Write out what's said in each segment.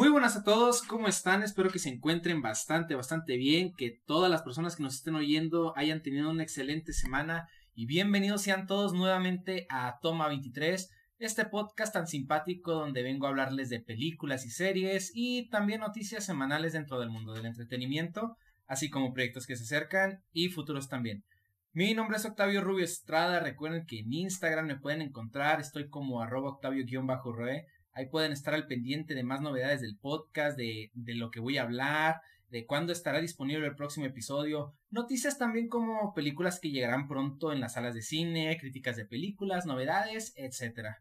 Muy buenas a todos, ¿cómo están? Espero que se encuentren bastante, bastante bien, que todas las personas que nos estén oyendo hayan tenido una excelente semana y bienvenidos sean todos nuevamente a Toma 23, este podcast tan simpático donde vengo a hablarles de películas y series y también noticias semanales dentro del mundo del entretenimiento, así como proyectos que se acercan y futuros también. Mi nombre es Octavio Rubio Estrada, recuerden que en Instagram me pueden encontrar, estoy como arroba octavio-roe Ahí pueden estar al pendiente de más novedades del podcast, de, de lo que voy a hablar, de cuándo estará disponible el próximo episodio, noticias también como películas que llegarán pronto en las salas de cine, críticas de películas, novedades, etc.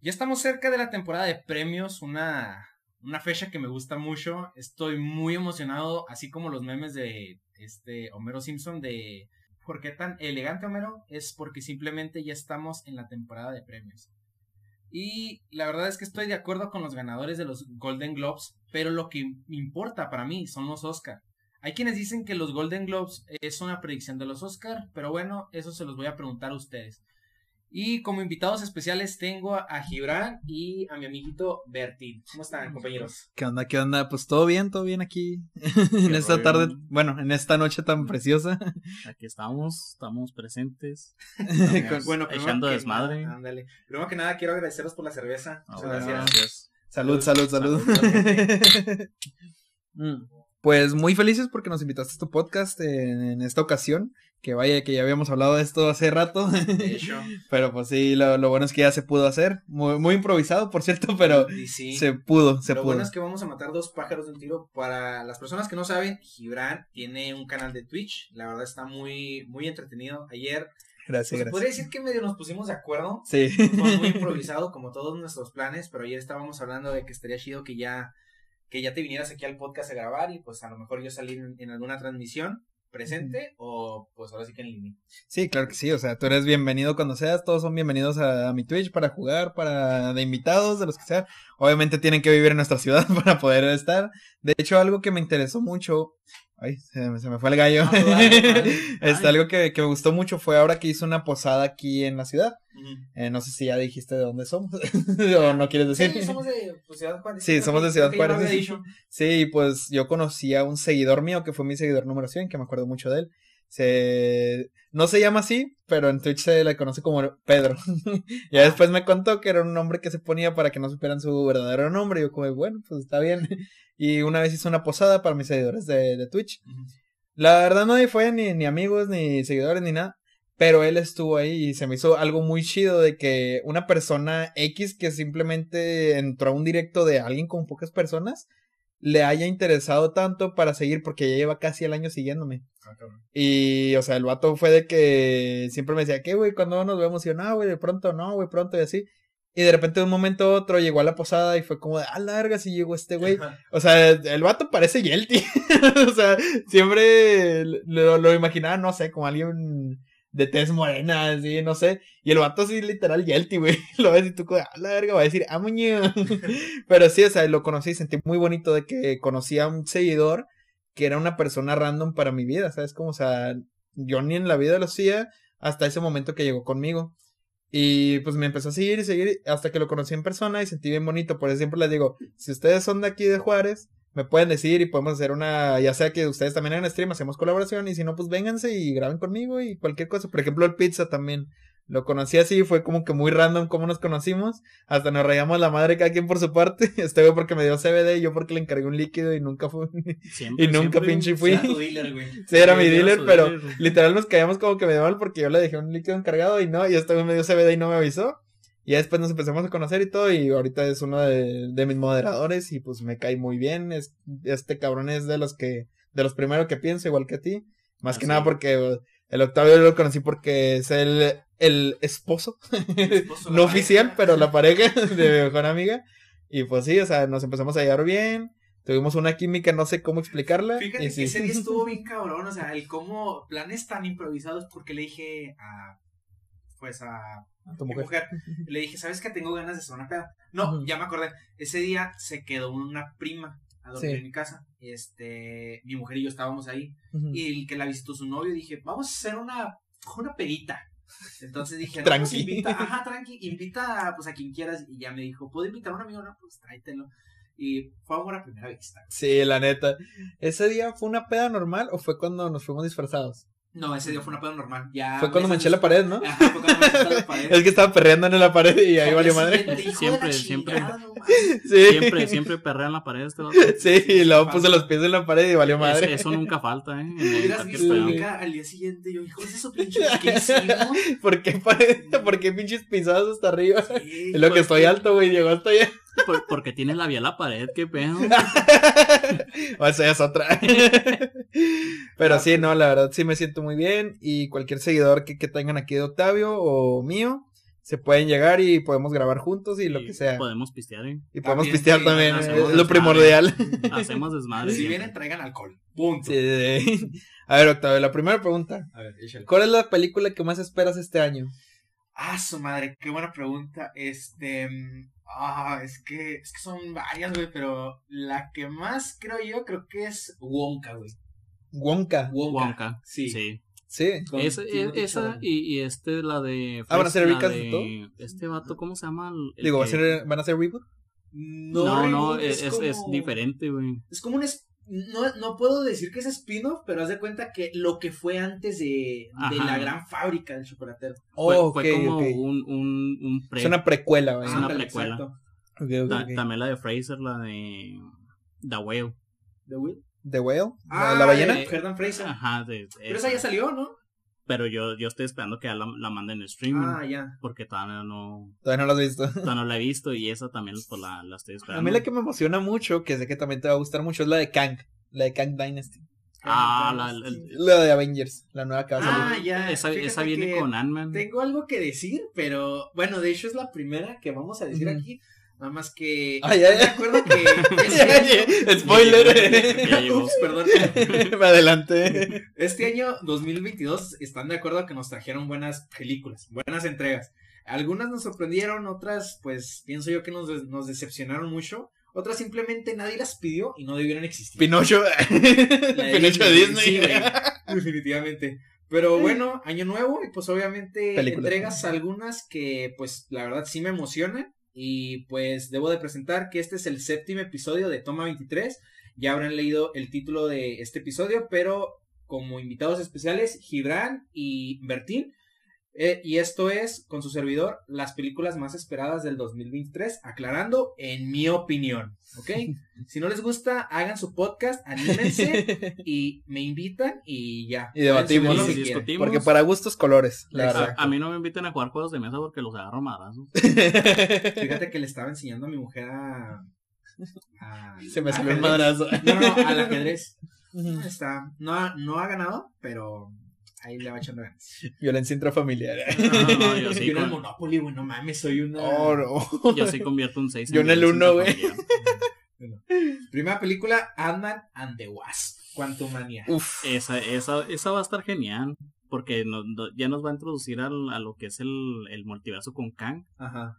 Ya estamos cerca de la temporada de premios, una, una fecha que me gusta mucho. Estoy muy emocionado, así como los memes de este Homero Simpson de ¿Por qué tan elegante Homero? Es porque simplemente ya estamos en la temporada de premios. Y la verdad es que estoy de acuerdo con los ganadores de los Golden Globes, pero lo que importa para mí son los Oscar. Hay quienes dicen que los Golden Globes es una predicción de los Oscar, pero bueno, eso se los voy a preguntar a ustedes. Y como invitados especiales tengo a Gibran y a mi amiguito Bertil. ¿Cómo están, compañeros? ¿Qué onda? ¿Qué onda? Pues todo bien, todo bien aquí. en esta tarde, bueno, en esta noche tan preciosa. Aquí estamos, estamos presentes. bueno, echando desmadre. ándale. Primero que nada, quiero agradeceros por la cerveza. Muchas gracias. gracias. Salud, salud, salud. Mm. Pues muy felices porque nos invitaste a tu podcast en, en, esta ocasión. Que vaya, que ya habíamos hablado de esto hace rato. De hecho. pero pues sí, lo, lo, bueno es que ya se pudo hacer. Muy, muy improvisado, por cierto, pero sí. se pudo, se lo pudo. bueno es que vamos a matar dos pájaros de un tiro. Para las personas que no saben, Gibran tiene un canal de Twitch. La verdad está muy, muy entretenido. Ayer Gracias, pues, gracias. Podría decir que medio nos pusimos de acuerdo. Sí. Fue muy improvisado, como todos nuestros planes, pero ayer estábamos hablando de que estaría chido que ya, que ya te vinieras aquí al podcast a grabar y pues a lo mejor yo salir en, en alguna transmisión presente o pues ahora sí que en línea. Sí, claro que sí, o sea, tú eres bienvenido cuando seas, todos son bienvenidos a, a, mi Twitch para jugar, para de invitados, de los que sean. Obviamente tienen que vivir en nuestra ciudad para poder estar. De hecho, algo que me interesó mucho, ay, se me, se me fue el gallo. Ah, vale, este, algo que, que me gustó mucho fue ahora que hizo una posada aquí en la ciudad. Uh -huh. Eh, no sé si ya dijiste de dónde somos o no quieres decir. Sí, somos de pues, Ciudad Juárez. Sí, somos de Ciudad Juárez. Sí, pues yo conocí a un seguidor mío que fue mi seguidor número 100, que me acuerdo mucho de él. Se... No se llama así, pero en Twitch se le conoce como Pedro. y después me contó que era un nombre que se ponía para que no supieran su verdadero nombre. Y yo como, bueno, pues está bien. y una vez hizo una posada para mis seguidores de, de Twitch. Uh -huh. La verdad nadie fue ni, ni amigos, ni seguidores, ni nada. Pero él estuvo ahí y se me hizo algo muy chido de que una persona X que simplemente entró a un directo de alguien con pocas personas le haya interesado tanto para seguir porque ya lleva casi el año siguiéndome. Okay. Y, o sea, el vato fue de que siempre me decía, ¿qué, güey? ¿Cuándo nos vemos? Y yo, no, güey, de pronto, no, güey, pronto, y así. Y de repente de un momento a otro llegó a la posada y fue como de, ah, larga, si llegó este güey. O sea, el vato parece Yelty. o sea, siempre lo, lo, imaginaba, no sé, como alguien de tez morena, así, no sé. Y el vato así literal Yelty, güey. Lo ves y tú ah, la verga, va a decir, ah, muñe. Pero sí, o sea, lo conocí y sentí muy bonito de que conocí a un seguidor que era una persona random para mi vida, ¿sabes? Como, o sea, yo ni en la vida lo hacía hasta ese momento que llegó conmigo. Y pues me empezó a seguir y seguir hasta que lo conocí en persona y sentí bien bonito. Por eso siempre les digo, si ustedes son de aquí de Juárez, me pueden decir y podemos hacer una, ya sea que ustedes también hagan stream, hacemos colaboración y si no, pues vénganse y graben conmigo y cualquier cosa. Por ejemplo, el pizza también. Lo conocí así, fue como que muy random cómo nos conocimos. Hasta nos rayamos la madre cada quien por su parte. Este güey porque me dio CBD y yo porque le encargué un líquido y nunca fue. Siempre, y nunca pinche fui. Tu dealer, güey. Sí, era mi Sí, era dealer, pero dealer. literal nos caíamos como que me dio mal porque yo le dejé un líquido encargado y no, y este güey me dio CBD y no me avisó. Y ya después nos empezamos a conocer y todo, y ahorita es uno de, de mis moderadores y pues me cae muy bien. Es, este cabrón es de los que, de los primeros que pienso, igual que a ti. Más Ah, que sí. nada porque el Octavio lo conocí porque es el, el esposo, no pareja. oficial, pero la pareja de mi mejor amiga. Y pues sí, o sea, nos empezamos a llevar bien. Tuvimos una química, no sé cómo explicarla. Fíjate y que sí. ese día estuvo bien cabrón, o sea, el cómo planes tan improvisados porque le dije a pues a A tu mujer. mujer, le dije, ¿sabes que tengo ganas de hacer una peda? No, ya me acordé. Ese día se quedó una prima a dormir Sí. en mi casa. Este, mi mujer y yo estábamos ahí y el que la visitó su novio dije, "Vamos a hacer una una pedita." Entonces dije, no, Tranqui. pues invita, ajá, tranqui, invita pues a quien quieras y ya me dijo, ¿puedo invitar a un amigo? No, pues tráetelo. Y fue amor a primera vista. Sí, la neta. ¿Ese día fue una peda normal o fue cuando nos fuimos disfrazados? No, ese día fue una peda normal. Ya Fue cuando manché la pared, ¿no? Ajá, fue cuando manché la pared. Es que estaba perreando en la pared y ahí Al valió madre. Siempre, siempre. Sí. Siempre, siempre perrea en la pared este vato. Sí, y luego puse los pies en la pared y valió madre. Es- eso nunca falta, ¿eh? Hubieras visto al día siguiente. Yo, hijo de su pinche, ¿qué hicimos? ¿Por qué, pared? ¿Por qué pinches pisadas hasta arriba? Sí, Es lo que estoy alto, güey. Llegó hasta allá. Por- porque tiene la vía a la pared, qué pedo. O esa ya es otra. Pero sí, no, la verdad sí me siento muy bien. Y cualquier seguidor que, que tengan aquí de Octavio o mío, se pueden llegar y podemos grabar juntos y lo Y que sea. Podemos pistear, ¿eh? Y podemos También, pistear sí, también. Es lo desmadre. primordial. Hacemos desmadre. Si vienen, traigan alcohol. Punto. Sí, sí, sí. A ver, Octavio, la primera pregunta. A ver, échale. ¿Cuál es la película que más esperas este año? Ah, su madre, qué buena pregunta. Este. Ah, es que, es que son varias, güey, pero la que más creo yo, creo que es Wonka, güey. Wonka. Wonka. Wonka. Sí. Sí. Sí. Esa, Chalamet. y, y este, la de. Ah, ¿van a ser ricas de todo? Este vato, ¿cómo se llama? El- el Digo, ¿va a ser- ¿van a hacer reboot? No, no, reboot, es, es, es como- diferente, güey. Es como un. No, no puedo decir que es spin-off, pero haz de cuenta que lo que fue antes de, de la gran fábrica del chocolatero. Fue, como ok. un, un, un pre. Es una precuela, güey. Es una precuela. Ta-. También la de Fraser, la de. The Whale. ¿The Will? ¿The Whale? ¿La, Ah, la ballena? de Herdan Fraser. Ajá, de, Pero esa ya salió, ¿no? Pero yo, yo estoy esperando que ya la, la manden en streaming. Ah, ya. Porque todavía no, Todavía no lo has visto. todavía no la he visto y esa también pues, la, la estoy esperando. A mí la que me emociona mucho, que sé que también te va a gustar mucho, es la de Kang. La de Kang Dynasty. Ah, la- la- La de Avengers, la nueva que va a salir. Ah, ya. Esa, esa viene que con Ant-Man. Tengo algo que decir, pero bueno, de hecho es la primera que vamos a decir aquí. Nada más que. Ya, ya. Me acuerdo que. este año- Spoiler. Ups, perdón. Me adelanté. Este año 2022 están de acuerdo que nos trajeron buenas películas, buenas entregas. Algunas nos sorprendieron, otras pues pienso yo que nos, nos decepcionaron mucho. Otras simplemente nadie las pidió y no debieron existir. Pinocho. La de Pinocho Disney. Sí, güey, definitivamente. Pero bueno, año nuevo y pues obviamente Película. entregas algunas que pues la verdad sí me emocionan y pues debo de presentar que este es el séptimo episodio de Toma 23. Ya habrán leído el título de este episodio, pero como invitados especiales Gibran y Bertín. Eh, y esto es, con su servidor, las películas más esperadas del 2023, aclarando, en mi opinión, ¿ok? Si no les gusta, hagan su podcast, anímense y me invitan y ya. Y debatimos. Y discutimos. Porque para gustos colores, la verdad. A, a mí no me inviten a jugar juegos de mesa porque los agarro madrazos. Fíjate que le estaba enseñando a mi mujer a... a- Se me al salió un ajedrez. madrazo. No, no, al ajedrez. Está, no, ha- no ha ganado, pero ahí le va echando ganas. Violencia intrafamiliar. No, no, yo sí Yo en el con- Monopoly, güey, no mames, soy una... Oh, no. Yo sí convierto un 6 Yo en el uno, güey. Primera película, Ant-Man and the Wasp, Quantumania. Uf. Esa, esa, esa va a estar genial. Porque no- no- ya nos va a introducir al, a lo que es el, el multiverso con Kang Ajá.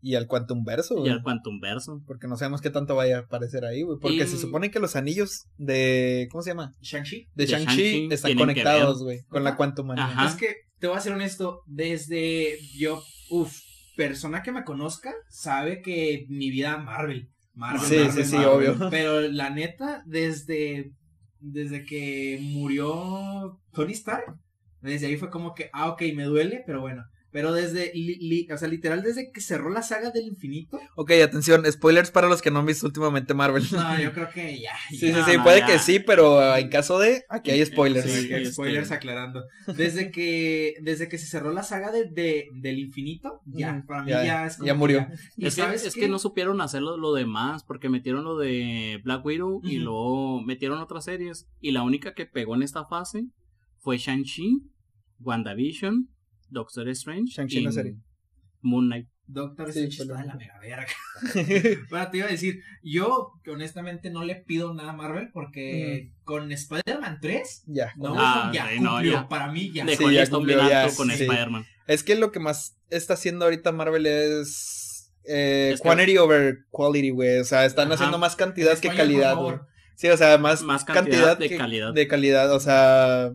Y al Quantum Verso, y al Quantum Verso. Porque no sabemos qué tanto vaya a aparecer ahí, güey. Porque Y- se supone que los anillos de. ¿Cómo se llama? Shang-Chi. De De Shang-Chi están conectados, güey. Con la Quantum Ajá. Es que te voy a ser honesto, desde yo, uff, persona que me conozca sabe que mi vida Marvel. Marvel, Sí, Marvel, sí, sí, Marvel. obvio. Pero la neta, desde, desde que murió Tony Stark, desde ahí fue como que, ah, ok, me duele, pero bueno. Pero desde, li- li- o sea, literal, desde que cerró la saga del infinito, Ok, atención, spoilers para los que no han visto últimamente Marvel. no, yo creo que ya. Sí, sí, sí, no, puede ya. que sí, pero en caso de, aquí hay spoilers. Sí, Sí, spoilers aclarando. Desde que, desde que se cerró la saga de, de- del infinito, ya, para mí ya, ya, es como ya murió. Y Es, que, sabes es que no supieron hacerlo lo demás, porque metieron lo de Black Widow y luego metieron otras series. Y la única que pegó en esta fase fue Shang-Chi, WandaVision, Doctor Strange Shang-Chi y no serie. Moon Knight. Doctor Sí, Strange está de la mega verga. bueno, te iba a decir, yo que honestamente no le pido nada a Marvel porque con Spider-Man 3, ya. no, Ah, ya sí, no, cumplió, ya. para mí ya. Dejó Sí, ya cumplió, ya, con sí. Spider-Man. Es que lo que más está haciendo ahorita Marvel es. Eh, Es que- quantity over quality, güey. O sea, están Ajá. haciendo más cantidad que calidad, güey. Sí, o sea, más, Más cantidad, cantidad de que- calidad. De calidad, o sea.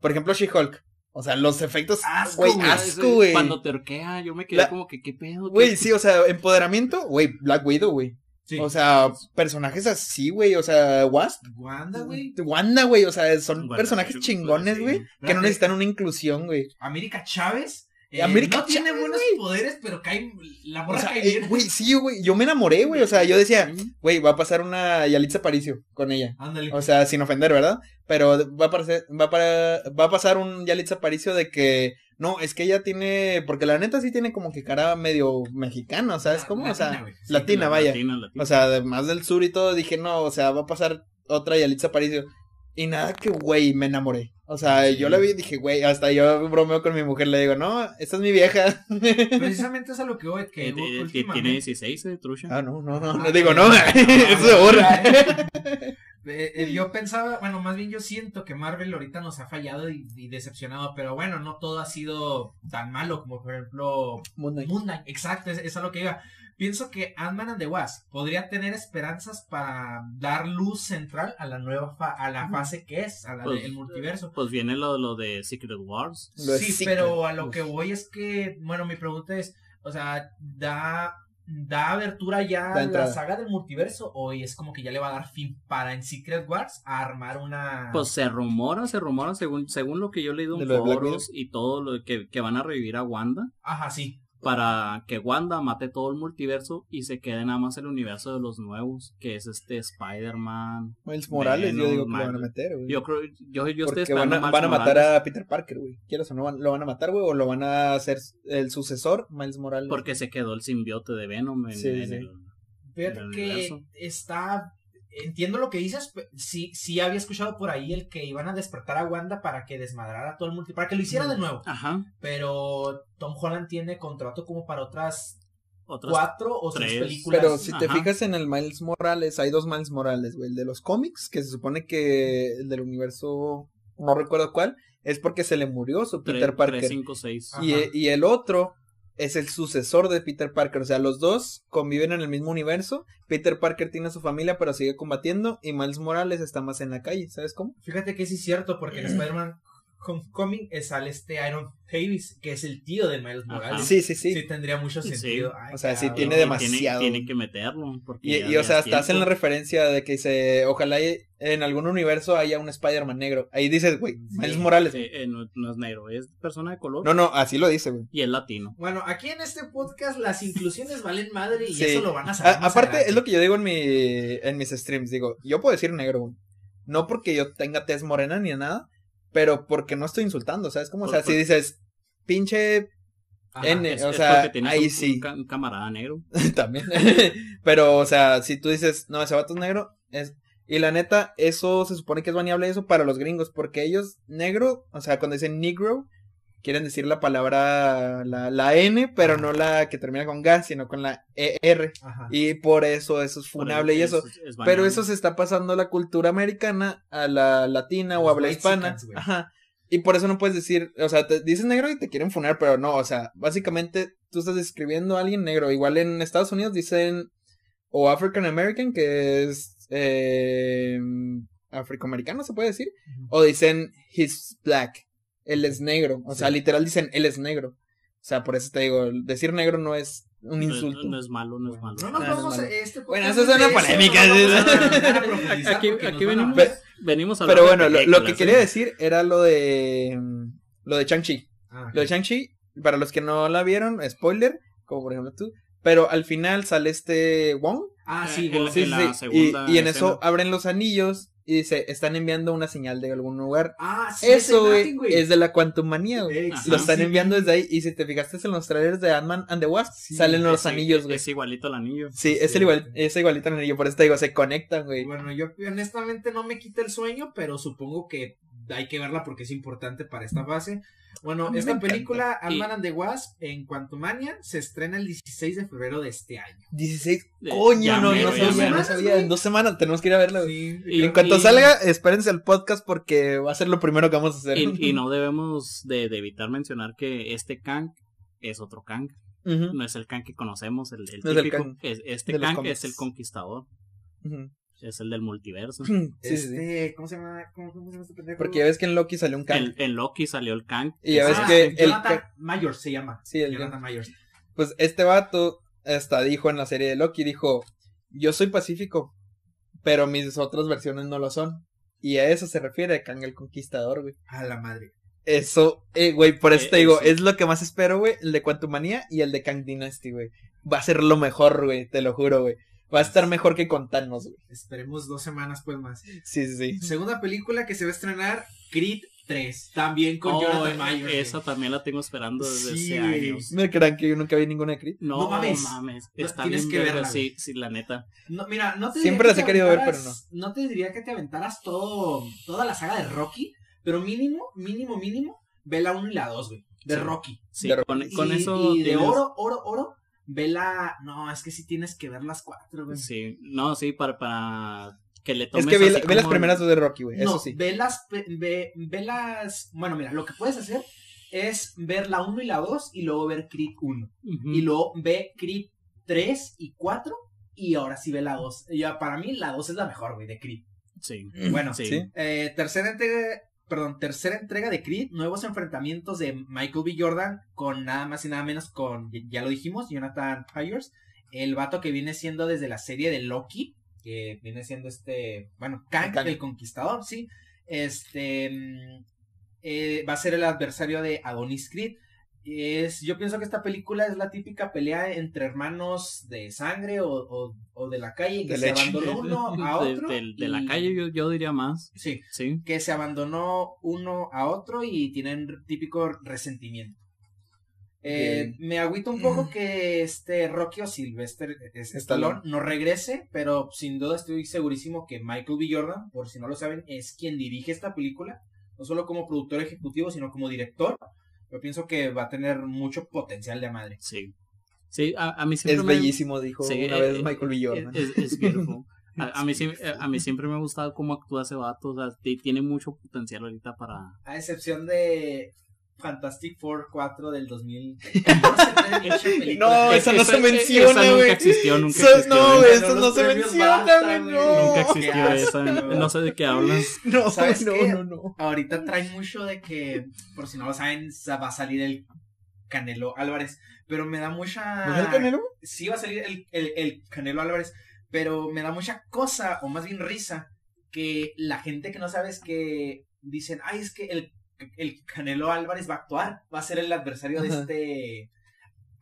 Por ejemplo, She-Hulk. O sea, los efectos. Asco, Güey, asco, güey. Cuando te orquea, yo me quedé La- como que, ¿qué pedo? Güey, ¿Qué- sí, o sea, empoderamiento, güey, Black Widow, güey. Sí. O sea, personajes así, güey. O sea, Wasp. Wanda, güey. Wanda, güey. O sea, son personajes chingones, sí. güey. Que no necesitan una inclusión, güey. América Chávez. Eh, América no tiene buenos güey. poderes, pero cae. La O morra sea, cae eh, bien. güey, sí, güey. Yo me enamoré, güey. O sea, yo decía, güey, va a pasar una Yalitza Aparicio con ella. Ándale. O sea, sin ofender, ¿verdad? Pero va a, parecer, va, para, va a pasar un Yalitza Aparicio de que, no, es que ella tiene, porque la neta sí tiene como que cara medio mexicana, ¿sabes La- cómo? o latina, sea. Sí, latina, vaya. Latina, latina. O sea, además del sur y todo, dije, no, o sea, va a pasar otra Yalitza Aparicio. Y nada que, güey, me enamoré. O sea, Sí. yo la vi y dije, güey, hasta yo bromeo con mi mujer, le digo, no, esta es mi vieja. Precisamente es a lo que voy. Que Eh, eh, tiene últimamente- 16, eh, Trusha. ah, no, no, no, Ah, no digo, no, no. eso se borra. Eh, eh, yo pensaba, bueno, más bien yo siento que Marvel ahorita nos ha fallado y, y decepcionado, pero bueno, no todo ha sido tan malo como por ejemplo Moon Knight. Moon Knight, exacto, es, es a lo que iba. Pienso que Ant-Man and the Wasp podría tener esperanzas para dar luz central a la nueva fa- a la fase que es, a la Pues, del multiverso. Pues viene lo, lo de Secret Wars. Sí, Secret, pero a lo que voy es que, bueno, mi pregunta es, o sea, da da abertura ya a la saga del multiverso o es como que ya le va a dar fin para en Secret Wars a armar una Pues se rumora, se rumora según, según lo que yo he leído ¿De en foros y todo lo que, que van a revivir a Wanda. Ajá, sí. Para que Wanda mate todo el multiverso y se quede nada más el universo de los nuevos, que es este Spider-Man. Miles Morales, yo Venom, digo que lo van a meter, güey. Yo creo, yo, yo estoy Porque esperando van a, Miles van a matar Morales, a Peter Parker, güey. ¿Quieres o no? van- ¿Lo van a matar, güey? ¿O lo van a hacer el sucesor, Miles Morales? porque se quedó el simbiote de Venom en, Sí, en sí. el- Fíjate que está entiendo lo que dices, sí sí había escuchado por ahí el que iban a despertar a Wanda para que desmadrara todo el multiverso, para que lo hiciera de nuevo, Ajá. pero Tom Holland tiene contrato como para otras Otras cuatro o seis tres. películas. Pero si te Ajá. fijas en el Miles Morales, hay dos Miles Morales, güey. El de los cómics, que se supone que el del universo, no recuerdo cuál, es porque se le murió su tres- Peter Parker. tres, cinco, seis. Y, Ajá. y el otro es el sucesor de Peter Parker. O sea, los dos conviven en el mismo universo. Peter Parker tiene a su familia, pero sigue combatiendo. Y Miles Morales está más en la calle, ¿sabes cómo? Fíjate que sí es cierto, porque en Spider-Man Homecoming eh, sale este Iron Davis, que es el tío de Miles Ajá. Morales. Sí, sí, sí. Sí, tendría mucho Sí. sentido. Ay, O sea, sí cabrón. tiene demasiado. Tiene, tiene que meterlo. porque Y, o sea, hasta hacen la referencia de que dice, ojalá en algún universo haya un Spider-Man negro. Ahí dices, güey, Sí. Miles Morales. Sí, eh, no, no es negro, es persona de color No, no, así lo dice, güey. y es latino. Bueno, aquí en este podcast las inclusiones valen madre y Sí. eso lo van a saber. A- más aparte, adelante. es lo que yo digo en mi en mis streams, digo, yo puedo decir negro, güey. No porque yo tenga tez morena ni nada, pero porque no estoy insultando, ¿sabes? Como, o sea, Por- si dices, pinche Ajá. N, Es, o es sea, ahí un, sí. un camarada negro. también. pero, o sea, si tú dices, no, ese vato es negro, es... Y la neta, eso se supone que es baneable eso para los gringos, porque ellos, negro, o sea, cuando dicen negro, quieren decir la palabra, la, la N, pero no la que termina con G, sino con la ER. Ajá. Y por eso eso es funable y es- eso. es Pero eso se está pasando a la cultura americana, a la latina o Los habla white hispana. Ajá. Y por eso no puedes decir, o sea, te dices negro y te quieren funar, pero no, o sea, básicamente tú estás describiendo a alguien negro. Igual en Estados Unidos dicen o African American, que es eh, afroamericano, se puede decir, o dicen he's black, él es negro. O sea, Sí. literal dicen él es negro. O sea, por eso te digo, decir negro no es un No insulto. No, es malo, no es malo. No nos Ah, no vamos a este Bueno, eso es una polémica, sí, sí. Aquí, aquí van a- venimos, Ve- venimos a hablar Pero bueno, lo, lo que quería ¿eh? decir era lo de mm, lo de Shang-Chi. Ah, Lo de Shang-Chi, para los que no la vieron, spoiler, como por ejemplo tú, pero al final sale este Wong. Ah, sí, la- Sí, la sí, y, en escena. eso abren los anillos y dice, están enviando una señal de algún lugar. Ah, sí, eso, güey, es de la Quantum Manía, güey. Lo están enviando desde ahí. Y si te fijaste en los trailers de Ant-Man and the Wasp, Sí, salen los Es- anillos, güey. Es igualito al anillo. Sí, es, el igual, es igualito al anillo. Por eso te digo, se conectan, güey. Bueno, yo honestamente no me quita el sueño, pero supongo que hay que verla porque es importante para esta fase. Bueno, esta encanta. película, Ant-Man and the Wasp, en Quantumania, se estrena el 16 de febrero de este año. 16. Eh, Coño, ya no, mero, no sabía, no sabía. En dos semanas tenemos que ir a verla. Sí, Y- Y en cuanto y- salga, espérense al podcast porque va a ser lo primero que vamos a hacer. Y, y no debemos de, de evitar mencionar que este Kang es otro Kang. No es el Kang que conocemos, el, el No es el típico. Kang es- este Kang es el conquistador. ujú. Es el del multiverso. Sí, sí, sí. Este, ¿cómo se llama? ¿Cómo, cómo se llama este pendejo? Porque ya ves que en Loki salió un Kang. En, en Loki salió el Kang. Y ya ves Ah, que el Jonathan Kang- Myers se llama. Sí, el Jonathan Myers. Pues este vato hasta dijo en la serie de Loki, dijo, yo soy pacífico, pero mis otras versiones no lo son. Y a eso se refiere Kang el Conquistador, güey. A la madre. Eso, eh, güey, por eso Eh, te digo, eso. es lo que más espero, güey, el de Quantumania y el de Kang Dynasty, güey. Va a ser lo mejor, güey, te lo juro, güey. Va a estar mejor que con Thanos, güey. Esperemos dos semanas pues más. Sí, sí, sí. Segunda película que se va a estrenar, Creed 3. También con Oh, Jonathan Myers. esa también la tengo esperando desde Sí, hace años. No crean que yo nunca vi ninguna de Creed. No, No mames. mames. No, Está tienes bien que sí, sí, la neta. No, mira, no te Siempre las he querido ver, aventaras- No te diría que te aventaras todo, toda la saga de Rocky, pero mínimo, mínimo, mínimo, ve la 1 y la 2, güey. De Sí. Rocky. Sí, De- con, con y, eso. y de tienes- oro, oro, oro, ve la. No, es que sí tienes que ver las cuatro, güey. Sí, no, sí, para, para que le tomes Es que así la- vi las primeras dos de Rocky, güey. No, Eso sí. ve las, ve, ve- ve las. Bueno, mira, lo que puedes hacer es ver la 1 y la 2 y luego ver Creed 1. Ujú. Y luego ve Creed 3 y 4 y ahora sí ve la 2. Ya, para mí la 2 es la mejor, güey, de Creed. Sí. Bueno, Sí. Sí. Eh, tercera entrega, perdón, tercera entrega de Creed, nuevos enfrentamientos de Michael B. Jordan con nada más y nada menos con, ya lo dijimos, Jonathan Pyers, el vato que viene siendo desde la serie de Loki, que viene siendo este, bueno, Kang, Kang. el Conquistador, sí, este, mm, eh, va a ser el adversario de Adonis Creed. Es, yo pienso que esta película es la típica pelea entre hermanos de sangre o, o- o de la calle que De se leche. abandonó uno a otro. de, de la y- calle yo, yo diría más. Sí, Sí. que se abandonó uno a otro y tienen típico resentimiento. Eh, me agüita un poco que este Rocky o Sylvester es- Stallone. Stallone no regrese, pero sin duda estoy segurísimo que Michael B. Jordan, por si no lo saben, es quien dirige esta película, no solo como productor ejecutivo, sino como director. Yo pienso que va a tener mucho potencial de madre. Sí. Sí, a, a mí siempre Es me- bellísimo, dijo Sí, una eh, vez eh, Michael B. Jordan. Es, es beautiful. A, a mí, a mí siempre me ha gustado cómo actúa ese vato. O sea, ti- tiene mucho potencial ahorita para. A excepción de Fantastic Four 4 del 2000. No, esa no se menciona, Esa güey. nunca existió, nunca existió. no, eso no se menciona, güey. Nunca existió esa. No sé de qué hablas. No, ¿Sabes no, qué? no, no. Ahorita trae mucho de que, por si no lo saben, sa- va a salir el Canelo Álvarez. Pero me da mucha. ¿No es el Canelo? Sí, va a salir el, el, el Canelo Álvarez. Pero me da mucha cosa, o más bien risa, que la gente que no sabe es que dicen, ay, es que el, el Canelo Álvarez va a actuar, va a ser el adversario de Ajá. este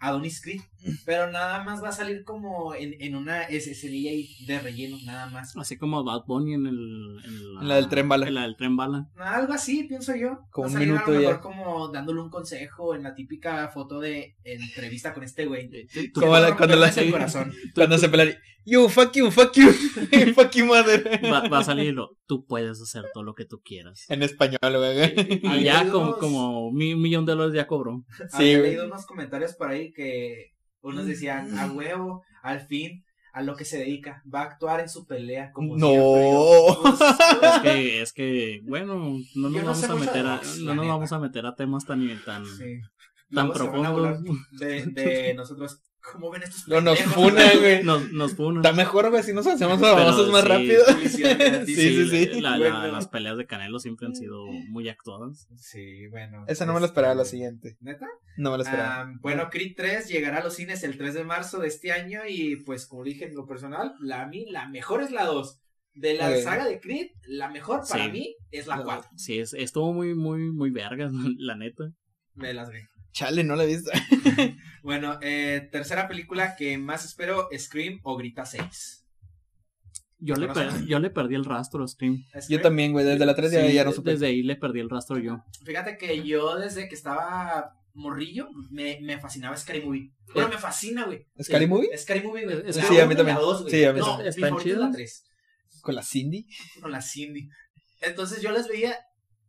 Adonis Creed. Pero nada más va a salir como en, en una escenilla de relleno, nada más. Así como Bad Bunny en, el, en, En la del tren bala. En la del tren bala. Algo así, pienso yo. Como Va a un salir a lo minuto mejor ya. como dándole un consejo en la típica foto de entrevista con este güey. Como la- cuando la- el corazón. Cuando se pelean, you, fuck you, fuck you, fuck you, mother. Va, va a salir y lo, tú puedes hacer todo lo que tú quieras. En español, güey. Y Había ya leído como, unos- como un millón de dólares ya cobró. Sí, Había güey. leído unos comentarios por ahí que unos decían, a huevo, al fin, a lo que se dedica. Va a actuar en su pelea como No. Yo, pues, Es que, es que bueno, no nos no vamos sé a meter a, no nos vamos a meter a temas tan tan sí. tan a profundos. de nosotros. ¿Cómo ven estos No nos funan, güey. Nos, nos funan. Está mejor, güey, si nos hacemos famosos más sí, rápido. Sí, sí, sí. la- la- Bueno. las peleas de Canelo siempre han sido muy actuadas. Sí, bueno. Esa no me lo esperaba, la este, siguiente. ¿Neta? No me lo esperaba. Ah, bueno, Creed 3 llegará a los cines el 3 de marzo de este año y pues como dije en lo personal, la, a mí la mejor es la 2. De la saga de Creed, la mejor para Sí. mí es la La 4. Sí, es, estuvo muy, muy, muy vergas, la neta. Me las vi. Chale, no la he visto. Bueno, eh, tercera película que más espero, Scream o Grita 6. Yo le, per- ¿Conoces? yo le perdí el rastro a Scream. Yo también, güey, desde la 3 ya, Sí, ya no supe. Desde ahí le perdí el rastro yo. Fíjate que yo desde que estaba morrillo me, me fascinaba Scary Movie. Bueno, me fascina, güey. ¿Scary Movie? Scary Movie, güey. Sí, a mí también. la dos. Sí, a mí no, también. ¿Están favorita es la chidas? 3. ¿Con la Cindy? con la Cindy. Entonces yo las veía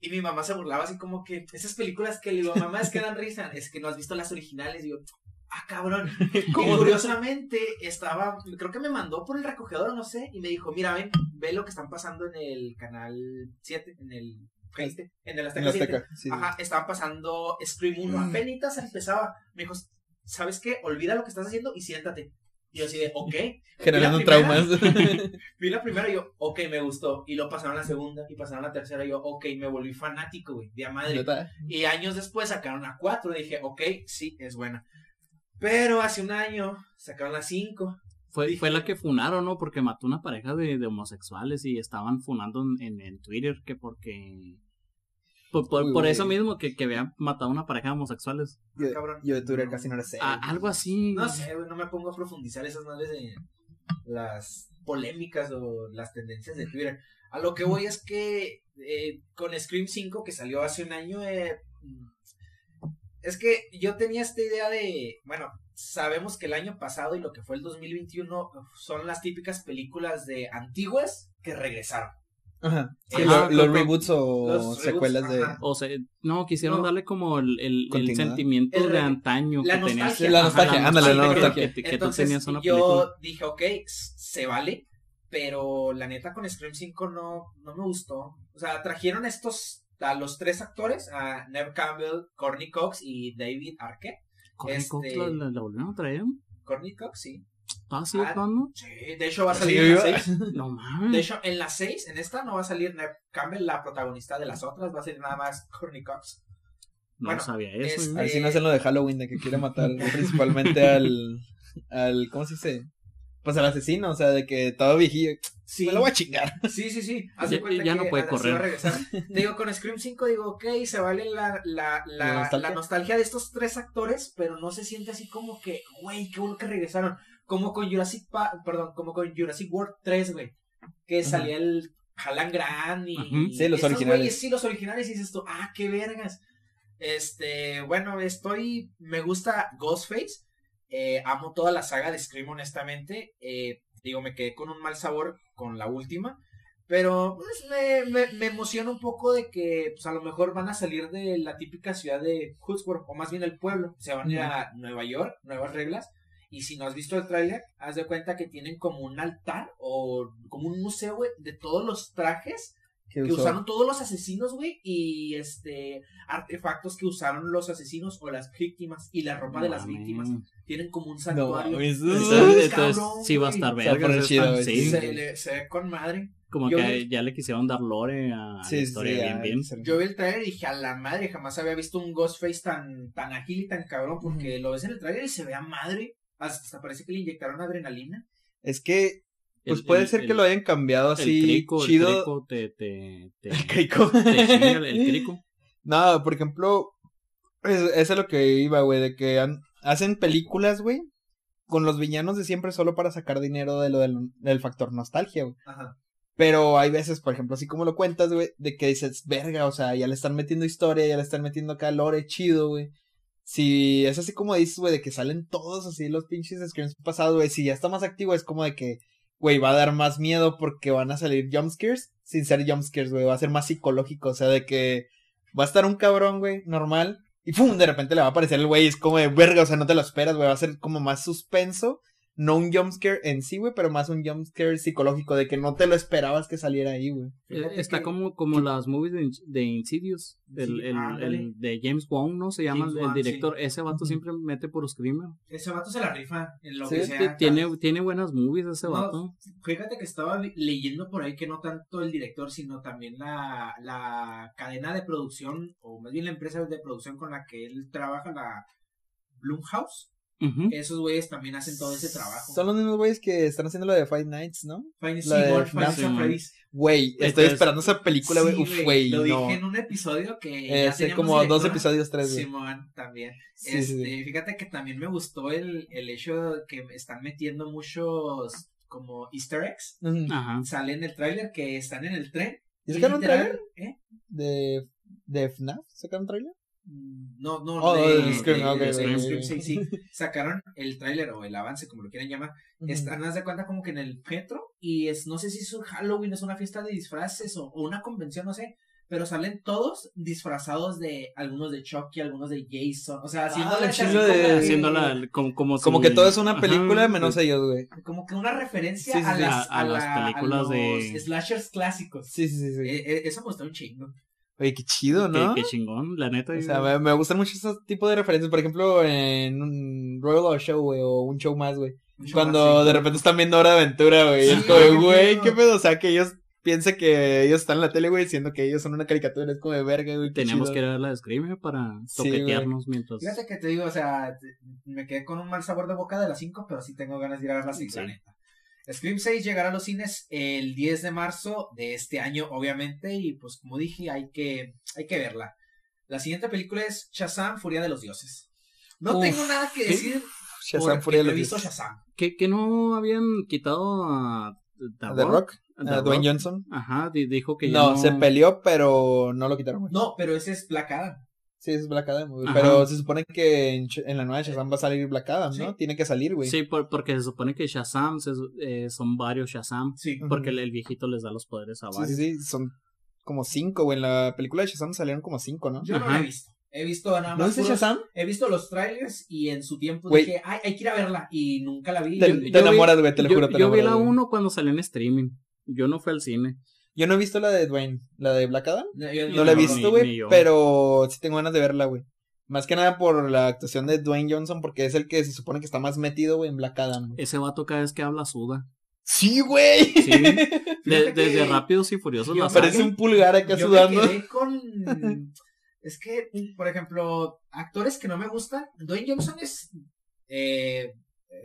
y mi mamá se burlaba así como que esas películas que le digo, mamá, es que dan risa, es que no has visto las originales. Y yo, ah, cabrón. Y curiosamente estaba, creo que me mandó por el recogedor, no sé, y me dijo, mira, ven, ve lo que están pasando en el canal 7, en el, ¿viste? en el En Azteca la 7. Azteca. Sí, sí. Ajá, estaban pasando Scream 1, Mm. apenas empezaba. Me dijo, ¿sabes qué? Olvida lo que estás haciendo y siéntate. Y yo así de, ok. Generando primera- traumas. Vi la primera y yo, ok, me gustó. Y lo pasaron la segunda y pasaron la tercera y yo, ok, me volví fanático, güey, de a madre. Y años después sacaron la cuatro y dije, ok, sí, es buena. Pero hace un año sacaron la cinco. Fue, Dije- fue la que funaron, ¿no? Porque mató una pareja de, de homosexuales y estaban funando en, en Twitter que porque... Por, por, Uy, por eso mismo que, que habían matado a una pareja de homosexuales. Yo, cabrón. yo de Twitter casi no lo sé. A- algo así. No sé, güey, no me pongo a profundizar esas madres de las polémicas o las tendencias de Twitter. A lo que voy es que eh, con Scream 5 que salió hace un año, eh, es que yo tenía esta idea de, bueno, sabemos que el año pasado y lo que fue el 2021 son las típicas películas de antiguas que regresaron. Ajá. Sí, lo- ah, los reboots o los reboots, secuelas de. ajá. O sea, no, quisieron No. darle como el, el, el sentimiento El de antaño la que tenías. La nostalgia, ándale, la nostalgia. Que, que tú Entonces tenías una yo película. dije, ok, se vale, pero la neta con Scream 5 no, no me gustó. O sea, trajeron estos, a los tres actores, a Neve Campbell, Courtney Cox y David Arquette. Corre, este- Cox, la, la- la volvieron a traer. Courtney Cox, sí. ¿Ah, sí, Ah? Sí, de hecho va a Sí, salir en la iba- 6. No mames. De hecho, en la 6, en esta no va a salir Neve Campbell, la protagonista de las otras, va a ser nada más Courtney Cox. no bueno, sabía eso. este-. A ver si no hacen lo de Halloween, de que quiere matar principalmente al. al ¿Cómo se dice? Pues al asesino, o sea, de que todo viejillo. Sí, Me lo voy a chingar. Sí, sí, sí. Haz de Ya- cuenta ya no que puede así correr. digo, con Scream 5 digo, ok, se vale la, la, ¿La la, nostalgia? la nostalgia de estos tres actores, pero no se siente así como que, güey, qué bueno que regresaron. Como con Jurassic Pa- perdón, como con Jurassic World 3, güey. Que salía el Alan Grant y... Ujú. Sí, los esos originales. güeyes, sí, los originales, y dices tú, ah, qué vergas. Este, bueno, estoy, me gusta Ghostface. Eh, amo toda la saga de Scream, honestamente. Eh, digo, me quedé con un mal sabor con la última. Pero pues, me, me, me emociona un poco de que pues, a lo mejor van a salir de la típica ciudad de Hoodsburg, o más bien el pueblo. Se van a ir a Nueva York, nuevas reglas. Y si no has visto el tráiler, haz de cuenta que tienen como un altar o como un museo, güey, de todos los trajes Que usó. usaron todos los asesinos, güey, y este artefactos que usaron los asesinos o las víctimas y la ropa de las víctimas. Tienen como un No, santuario. Está Entonces, cabrón, entonces sí va a estar Se verga. güey, sí. se, le, se ve con madre. Como Yo que vi- ya le quisieron dar lore a Sí, la sí, historia sí, bien, bien. Yo vi el trailer y dije, a la madre, jamás había visto un Ghostface tan, tan ágil y tan cabrón, porque lo ves en el trailer y se ve a madre. Hasta parece que le inyectaron adrenalina. Es que, pues El- puede el- ser el- que lo hayan cambiado El así crico, chido. el crico te, te, te, El crico. te el, crico. No, por ejemplo, es- eso es lo que iba, güey, de que han- hacen películas, güey, con los villanos de siempre solo para sacar dinero de lo del, del factor nostalgia, güey. Ajá. Pero hay veces, por ejemplo, así como lo cuentas, güey, de que dices, verga, o sea, ya le están metiendo historia, ya le están metiendo acá lore chido, güey. Si es así como dices, güey, de que salen todos así los pinches screens pasados, güey, si ya está más activo es como de que, güey, va a dar más miedo porque van a salir jumpscares sin ser jumpscares, güey, va a ser más psicológico, o sea, de que va a estar un cabrón, güey, normal, y pum, de repente le va a aparecer el güey, es como de verga, o sea, no te lo esperas, güey, va a ser como más suspenso, no un jumpscare en sí, güey, pero más un jumpscare psicológico, de que no te lo esperabas que saliera ahí, güey. Eh, Está que- como, como las movies de, de Insidious, el, Sí, el, el de James Wan, ¿no? Se llama James el, Wan, director. Ese vato Ujú. siempre mete por screamer. Ese vato se la rifa en lo Sí, que sea. Tiene, tiene buenas movies ese No, vato. Fíjate que estaba leyendo por ahí que no tanto el director, sino también la, la cadena de producción, o más bien la empresa de producción con la que él trabaja, la Blumhouse. Esos güeyes también hacen todo ese trabajo. Son los mismos güeyes que están haciendo lo de Five Nights, ¿no? Five-. Nights Simon. Freddy's. Güey, estoy es- esperando esa película, güey. Sí, Uf, güey, Lo no. dije en un episodio que. ya Hace como dos episodios, tres. Simón también. Sí, sí, este, sí. Fíjate que también me gustó el, el hecho de que están metiendo muchos como easter eggs. Ujú. Ajá. Sale en el tráiler que están en el tren. ¿Y sacaron un trailer ¿eh? de, de FNAF? ¿Sacaron un trailer? Mm, No, no, Oh, de, de Scream, de- ok, de Scream. Scream, sí, sí. Sacaron el tráiler o el avance, como lo quieran llamar. Ujú. Están, haz de cuenta, como que en el metro. Y es, no sé si es un Halloween, es una fiesta de disfraces o, o una convención, no sé. Pero salen todos disfrazados de algunos de Chucky, algunos de Jason. O sea, haciendo Ah, de- como, que- Haciéndola como, como, Como que todo es una Ajá, película menos pues, ellos, güey. como que una referencia Sí, sí, a, las, A- a las la- películas los de- slashers clásicos. Sí, sí, sí. sí. Eh, eh, eso me gustó un chingo. Oye, qué chido, Qué, ¿no? qué chingón, la neta. O sea, me, me gustan mucho esos tipos de referencias. Por ejemplo, en un Royal Show, güey, o un show más, güey. Cuando más, sí. de repente están viendo Hora de Aventura, güey. Sí, es como, qué güey, pedo. qué pedo. O sea, que ellos piense que ellos están en la tele, güey, diciendo que ellos son una caricatura, es como de verga, güey. qué Teníamos chido. que ver la de Scream para Sí, toquetearnos mientras. Fíjate que te digo, o sea, me quedé con un mal sabor de boca de las 5, pero sí tengo ganas de ir a ver las 6, la Sí. neta. Scream 6 llegará a los cines el 10 de marzo de este año, obviamente, y pues como dije, hay que, hay que verla. La siguiente película es Shazam, Furia de los Dioses. No Uf, tengo nada que ¿qué? decir Shazam porque Furia de no los he visto Dioses. Shazam. Que, que no habían quitado a The, ¿A The Rock? The ¿A Rock. Dwayne Johnson? Ajá, di- dijo que ya No, no, se peleó, pero no lo quitaron. No, pero ese es Black Adam. Sí, es Black Adam, güey. Ajá. Pero se supone que en, la nueva Shazam va a salir Black Adam, ¿no? Sí. Tiene que salir, güey. Sí, por- porque se supone que Shazam se- eh, son varios Shazam. Sí. Porque el, el viejito les da los poderes a Sí, varios. sí, sí, son como cinco, güey. En la película de Shazam salieron como cinco, ¿no? Yo no Ajá. la he visto. He visto nada ¿No más. viste puros- Shazam? He visto los trailers y en su tiempo dije, ay, hay que ir a verla. Y nunca la vi. Te, Yo- te yo vi- enamoras, güey, te lo juro, te yo vi la. 1 cuando salió en streaming. Yo no fui al cine. Yo no he visto la de Dwayne, la de Black Adam. No, yo- No yo la he visto, güey, pero sí tengo ganas de verla, güey. Más que nada por la actuación de Dwayne Johnson, porque es el que se supone que está más metido, güey, en Black Adam. güey. Ese vato cada vez que habla suda. Sí, güey. Sí. De- Fíjate que desde Rápidos y Furiosos la Parece un pulgar acá yo sudando. me quedé con... Es que, por ejemplo, actores que no me gustan. Dwayne Johnson es... eh,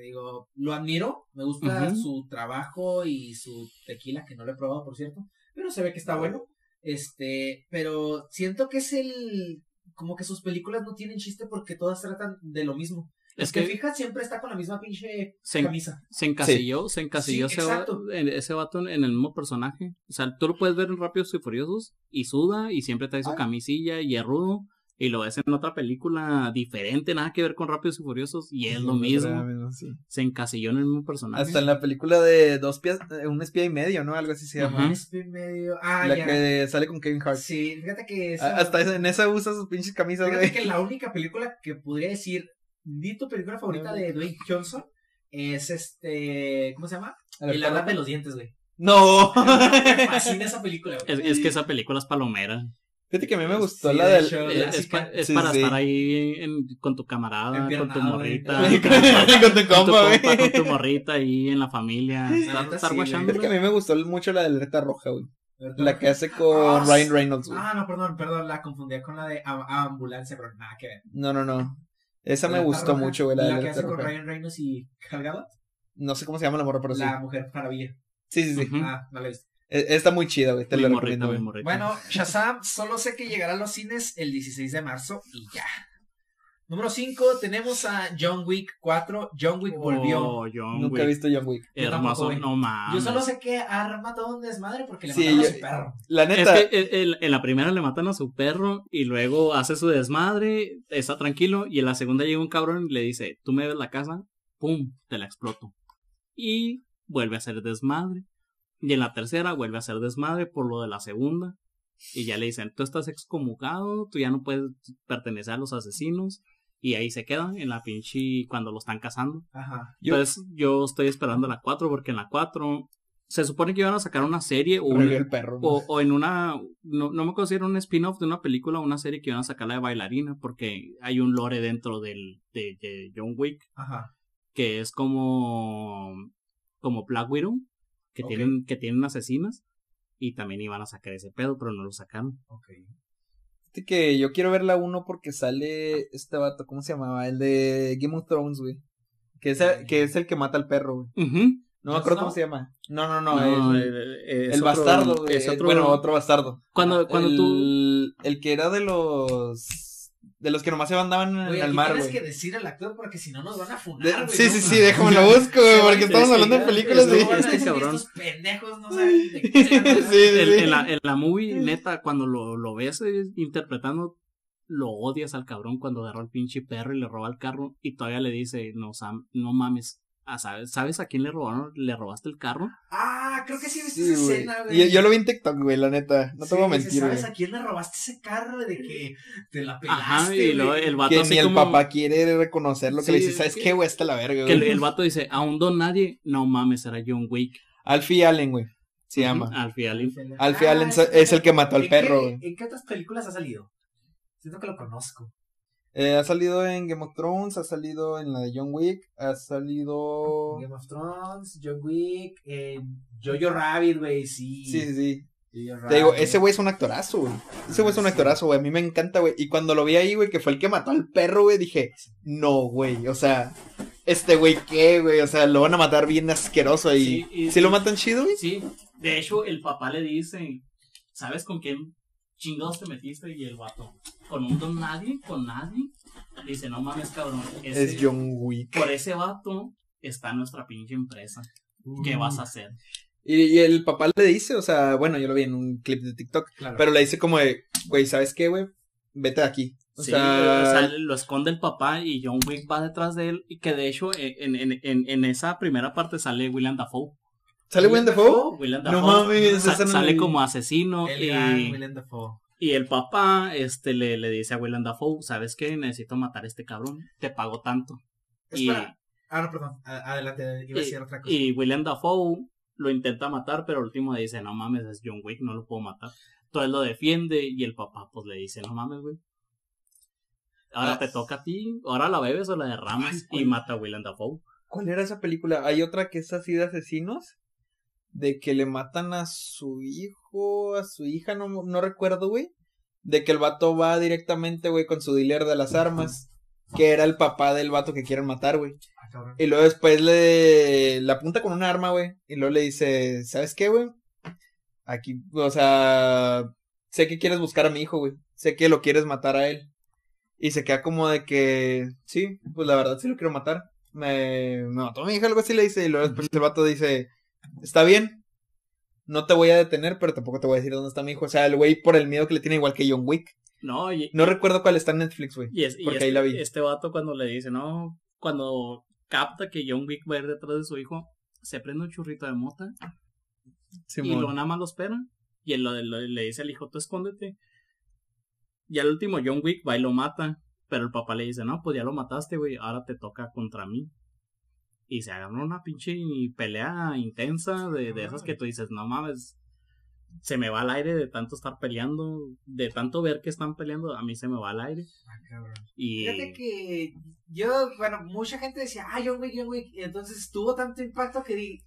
digo, lo admiro. Me gusta su trabajo y su tequila, que no lo he probado, por cierto. Pero se ve que está bueno. Este, pero siento que es el... Como que sus películas no tienen chiste porque todas tratan de lo mismo. Es que que fijas siempre está con la misma pinche se, camisa. se encasilló, se encasilló Sí, ese, va- exacto. en- ese vato en, en el mismo personaje. O sea, tú lo puedes ver en Rápidos y Furiosos y suda y siempre trae su Ay. camisilla y es rudo. Y lo ves en otra película diferente, nada que ver con Rápidos y Furiosos y es lo Sí, mismo. era lo mismo, sí. Se encasilló en el mismo personaje. Hasta en la película de dos pies, eh, un espía y medio, ¿no? Algo así se llama. Ajá. Este medio... Ah, la ya. que sale con Kevin Hart. Sí, fíjate que esa... Hasta en esa usa sus pinches camisas, Fíjate güey. que la única película que podría decir, di tu película favorita de Dwayne Johnson, es este, ¿cómo se llama? El Arad de los dientes, güey. No. Me fascina esa película, güey. Es, es que esa película es palomera. Fíjate que a mí me gustó Sí, la de del. hecho, Es, pa- Sí, para sí. estar ahí en- con tu camarada, con tu morrita. con, con, con tu compa, güey. compa, con tu morrita ahí en la familia. Estar, estar. Fíjate que a mí me gustó mucho la de alerta roja, güey. La que hace con Ah, Ryan Reynolds, güey. Ah, no, perdón, perdón, la confundía con la de a- ambulancia, pero nada que ver. No, no, no. Esa me gustó Roja, mucho, güey, la de La que hace con. Ryan Reynolds y Gal Gadot, No sé cómo se llama la morra, pero sí. la mujer maravilla. Sí, sí, sí. Ah, no la he visto. E- Está muy chida, güey. Te Muy la morrita, recomiendo, muy güey. morrita. Bueno, Shazam solo sé que llegará a los cines el 16 de marzo y ya. Número 5 tenemos a John Wick 4. John Wick volvió. Oh, John Nunca he visto John Wick. Hermoso, no mames. Yo solo sé que arma todo un desmadre porque le Sí, mataron a su perro. La Es neta. que el- el- en la primera le matan a su perro y luego hace su desmadre, está tranquilo y en la segunda llega un cabrón y le dice, tú me ves la casa, pum, te la exploto. Y vuelve a hacer desmadre. Y en la tercera vuelve a hacer desmadre por lo de la segunda. Y ya le dicen, tú estás excomulgado, tú ya no puedes pertenecer a los asesinos. Y ahí se quedan en la pinche cuando lo están cazando. Ajá. Entonces yo estoy esperando la 4 porque en la 4 se supone que iban a sacar una serie o, un- el perro. o, o en una, no, no me acuerdo si era un spin-off de una película o una serie que iban a sacar la de bailarina porque hay un lore dentro del, de, de John Wick Ajá. que es como, como Black Widow, que, tienen, que tienen asesinas y también iban a sacar ese pedo pero no lo sacaron. Ok. Fíjate que yo quiero ver la 1 porque sale este vato, ¿cómo se llamaba? El de Game of Thrones, güey. Que es, el, que es el que mata al perro, güey. No me ¿Jon acuerdo cómo se llama. No, no, no. No, el, bastardo, güey. es otro- Bueno, otro bastardo. Cuando, cuando el, tú... el que era de los. De los que nomás se andaban en Oye, el aquí mar, tienes que decir al actor porque si no nos van a De- funar, güey. sí, ¿no? sí, sí, déjame lo busco, güey, porque estamos hablando de películas. No a Este cabrón. Estos pendejos no saben de qué se. Sí, sí, en, sí. en la, en la movie, neta, cuando lo, lo ves eh, interpretando, lo odias al cabrón cuando agarró al pinche perro y le roba el carro y todavía le dice, no, Sam, no mames. Ah, ¿sabes, ¿Sabes a quién le robaron? ¿Le robaste el carro? Ah, creo que sí viste Sí, esa güey. escena, Y güey. yo lo vi en TikTok, güey, la neta. No te voy a Sí, mentir, ¿Sabes güey. a quién le robaste ese carro? De que te la pelaste, Ajá, y luego güey? el vato Que así ni el como- papá quiere reconocer lo que le dice. ¿Sabes que- qué, güey? Está la verga, Que el, güey. el vato dice, aún don nadie. No mames, era John Wick. Alfie Allen, güey. Se llama. Al final. Alfie Ah, Allen es el que mató al ¿En perro, qué- güey. ¿En qué otras películas ha salido? Siento que lo conozco. Eh, ha salido en Game of Thrones, ha salido en la de John Wick, ha salido... Game of Thrones, John Wick, eh, Jojo Rabbit, güey, sí. Sí, sí, sí. Te digo, ese güey es un actorazo, güey. Ese güey es un actorazo, güey. A mí me encanta, güey. Y cuando lo vi ahí, güey, que fue el que mató al perro, güey, dije, no, güey. O sea, este güey, ¿qué, güey? O sea, lo van a matar bien asqueroso. Y Sí, y- ¿Sí lo matan chido, güey? Sí, de hecho, el papá le dice, ¿sabes con quién chingados te metiste? Y el vato, ¿con un don nadie? ¿Con nadie? Dice, no mames, cabrón. ese- Es John Wick. Por ese vato está nuestra pinche empresa. ¿Qué vas a hacer? Y, y el papá le dice, o sea, bueno, yo lo vi en un clip de TikTok, Claro. pero le dice como de, güey, ¿sabes qué, güey? Vete de aquí. O Sí, sea, o sea, lo esconde el papá y John Wick va detrás de él. Y que de hecho, en, en, en, en esa primera parte sale William Dafoe. ¿sale William Dafoe? William No Dafoe mames, sa- no la sale como asesino El y, Willem Dafoe. Y el papá este le, le dice a William Dafoe, ¿sabes qué? Necesito matar a este cabrón, te pago tanto. Y. Ah, no, perdón. Adelante, iba a decir otra cosa. y William Dafoe lo intenta matar, pero al último le dice, no mames, es John Wick, no lo puedo matar. Entonces lo defiende y el papá pues le dice, no mames, güey. Ahora Ah. te toca a ti, ahora la bebes o la derramas Ay, y mata a William Dafoe. ¿Cuál era esa película? Hay otra que es así de asesinos. De que le matan a su hijo, a su hija, no, no recuerdo, güey. De que el vato va directamente, güey, con su dealer de las armas. Que era el papá del vato que quieren matar, güey. Ah. Y luego después le, le apunta con un arma, güey. Y luego le dice, ¿sabes qué, güey? Aquí, o sea, sé que quieres buscar a mi hijo, güey. Sé que lo quieres matar a él. Y se queda como de que, sí, pues la verdad sí lo quiero matar. Me, me mató a mi hija, algo así le dice. Y luego después el vato dice, está bien. No te voy a detener, pero tampoco te voy a decir dónde está mi hijo. O sea, el güey por el miedo que le tiene igual que John Wick. No, y, No recuerdo cuál está en Netflix, güey. y, es- y porque este, ahí la vi. este vato cuando le dice, no, cuando capta que John Wick va a ir detrás de su hijo, se prende un churrito de mota y lo nada más lo espera. Y él lo- lo- le dice al hijo, tú escóndete. Y al último John Wick va y lo mata. Pero el papá le dice, no, pues ya lo mataste, güey, ahora te toca contra mí. Y se agarró una pinche pelea intensa de, de esas que tú dices, no mames, se me va al aire de tanto estar peleando, de tanto ver que están peleando, a mí se me va al aire. Ah, cabrón. Y Fíjate que yo, bueno, mucha gente decía, ah, John Wick, John Wick, y entonces tuvo tanto impacto que di,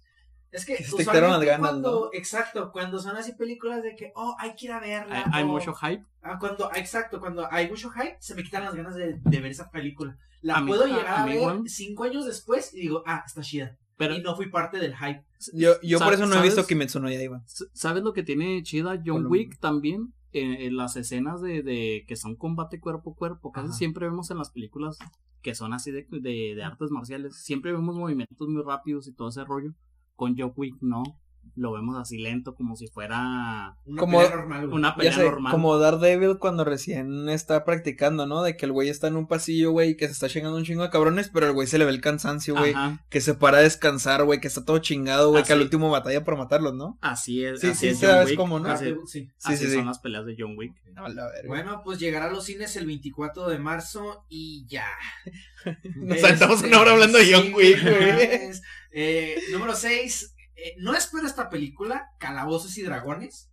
es que, Que se las ganas, cuando, exacto, cuando son así películas de que, oh, hay que ir a verla, hay, mucho hype. ah, cuando, exacto, cuando hay mucho hype, se me quitan las ganas de, de ver esa película. La A puedo llegar a ver igual. cinco años después y digo, ah, está chida. Pero y no fui parte del hype. Yo, yo por ¿Sabes- eso no he visto sabes? Kimetsu no Yaiba. ¿Sabes lo que tiene chida John Wick también? En, en las escenas de, de que son combate cuerpo a cuerpo. Casi Ajá. siempre vemos en las películas que son así de, de, de artes marciales. Siempre vemos movimientos muy rápidos y todo ese rollo. Con John Wick no. Lo vemos así lento, como si fuera Una Como- pelea normal, güey. una Ya pelea sé, normal. como Daredevil cuando recién está practicando, ¿no? De que el güey está en un pasillo, güey, que se está chingando un chingo de cabrones, pero el güey se le ve el cansancio, güey. Que se para a descansar, güey, que está todo chingado, güey, que al último batalla por matarlos, ¿no? así es. Sí, así sí, es John Wick. cómo, ¿no? Así, sí. Sí, así sí, son sí. las peleas de John Wick. A la verga. Bueno, pues llegará a los cines el 24 de marzo y ya. Nos aventamos una hora hablando de John Wick, güey. Eh, número 6. No espero esta película, Calabozos y Dragones.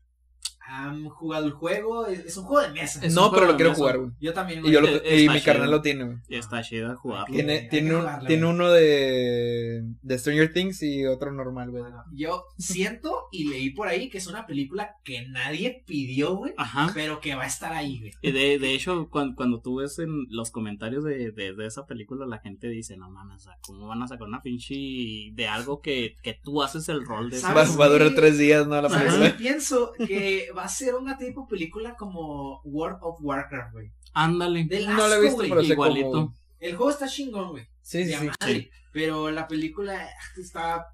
Han jugado el juego, es, es un juego de mesa. Es no, pero lo quiero mesa. jugar, güey. Yo también. Y, güey. yo lo- Eh, y mi chido. carnal lo tiene, güey. Y está chida jugarlo. Tiene, tiene, un- jugarla, tiene uno de, de Stranger Things y otro normal, güey. Bueno, yo siento y leí por ahí que es una película que nadie pidió, güey, Ajá. pero que va a estar ahí, güey. Y de, de hecho, cuando, cuando tú ves en los comentarios de, de, de esa película, la gente dice, no mames, ¿cómo van a sacar una pinche de algo que, que tú haces el rol de esa Va, ¿Sabes va a durar tres días, ¿no? La ¿Sabes película. qué pienso? Que va a ser una tipo película como World of Warcraft, güey. Ándale. No la he visto, pero sé igualito. El juego está chingón, güey. Sí, sí, sí. Pero la película está.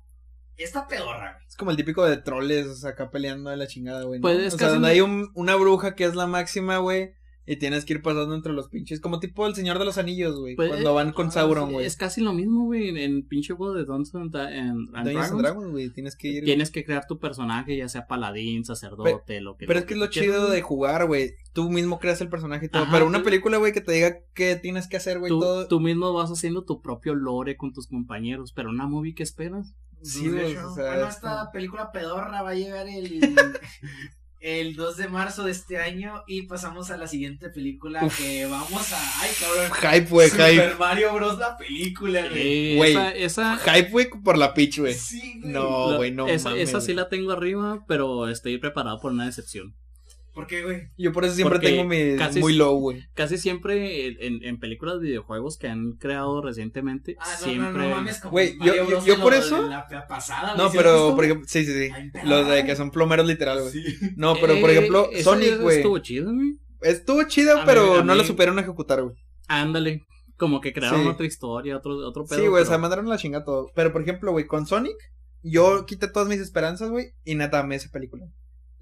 Está pedorra, güey. Es como el típico de troles, o sea, acá peleando de la chingada, güey. ¿no? Pues es o sea, donde hay un- una bruja que es la máxima, güey. Y tienes que ir pasando entre los pinches. Como tipo el Señor de los Anillos, güey. Pues, cuando van con ah, Sauron, güey. Es casi lo mismo, güey, en, pinche juego de Dungeons and, and and Dragons. Dragons, güey. Tienes que ir. Tienes que crear tu personaje, ya sea paladín, sacerdote, lo que Pero lo es que es lo chido de jugar, güey. Tú mismo creas el personaje y todo. Ajá, pero una tú- película, güey, que te diga qué tienes que hacer, güey. Tú, Todo. tú mismo vas haciendo tu propio lore con tus compañeros, pero una movie que esperas. Sí, De hecho, O sea, bueno, es esta película pedorra va a llegar el. el 2 de marzo de este año y pasamos a la siguiente película Uf. que vamos a... Ay, cabrón. Hype, güey, Super hype. Mario Bros. la película, güey. Eh, Güey. esa, esa, Hype, güey, por la pitch, güey. Sí, güey. No, güey, no esa, mames, esa sí la tengo arriba, pero estoy preparado por una decepción. ¿Por qué, güey? Yo por eso siempre Porque tengo mi casi- muy low, güey. Casi siempre en, en películas de videojuegos que han creado recientemente, Ah, no, siempre... no, no mames. como Güey, yo- yo- yo por lo- eso- La pasada, No, ¿sí lo pero, por ejemplo, sí, sí, sí. Ay, Lo de que son plomeros literal, güey. Sí. No, pero por Eh, ejemplo, Sonic, güey. Estuvo chido, güey. Estuvo mí- pero a no la mí- supieron ejecutar, güey. Ándale. Como que crearon Sí. otra historia, otro, otro pedo. Sí, güey, o pero- sea, mandaron la chinga todo. Pero, por ejemplo, güey, con Sonic, yo quité todas mis esperanzas, güey, y neta amé esa película.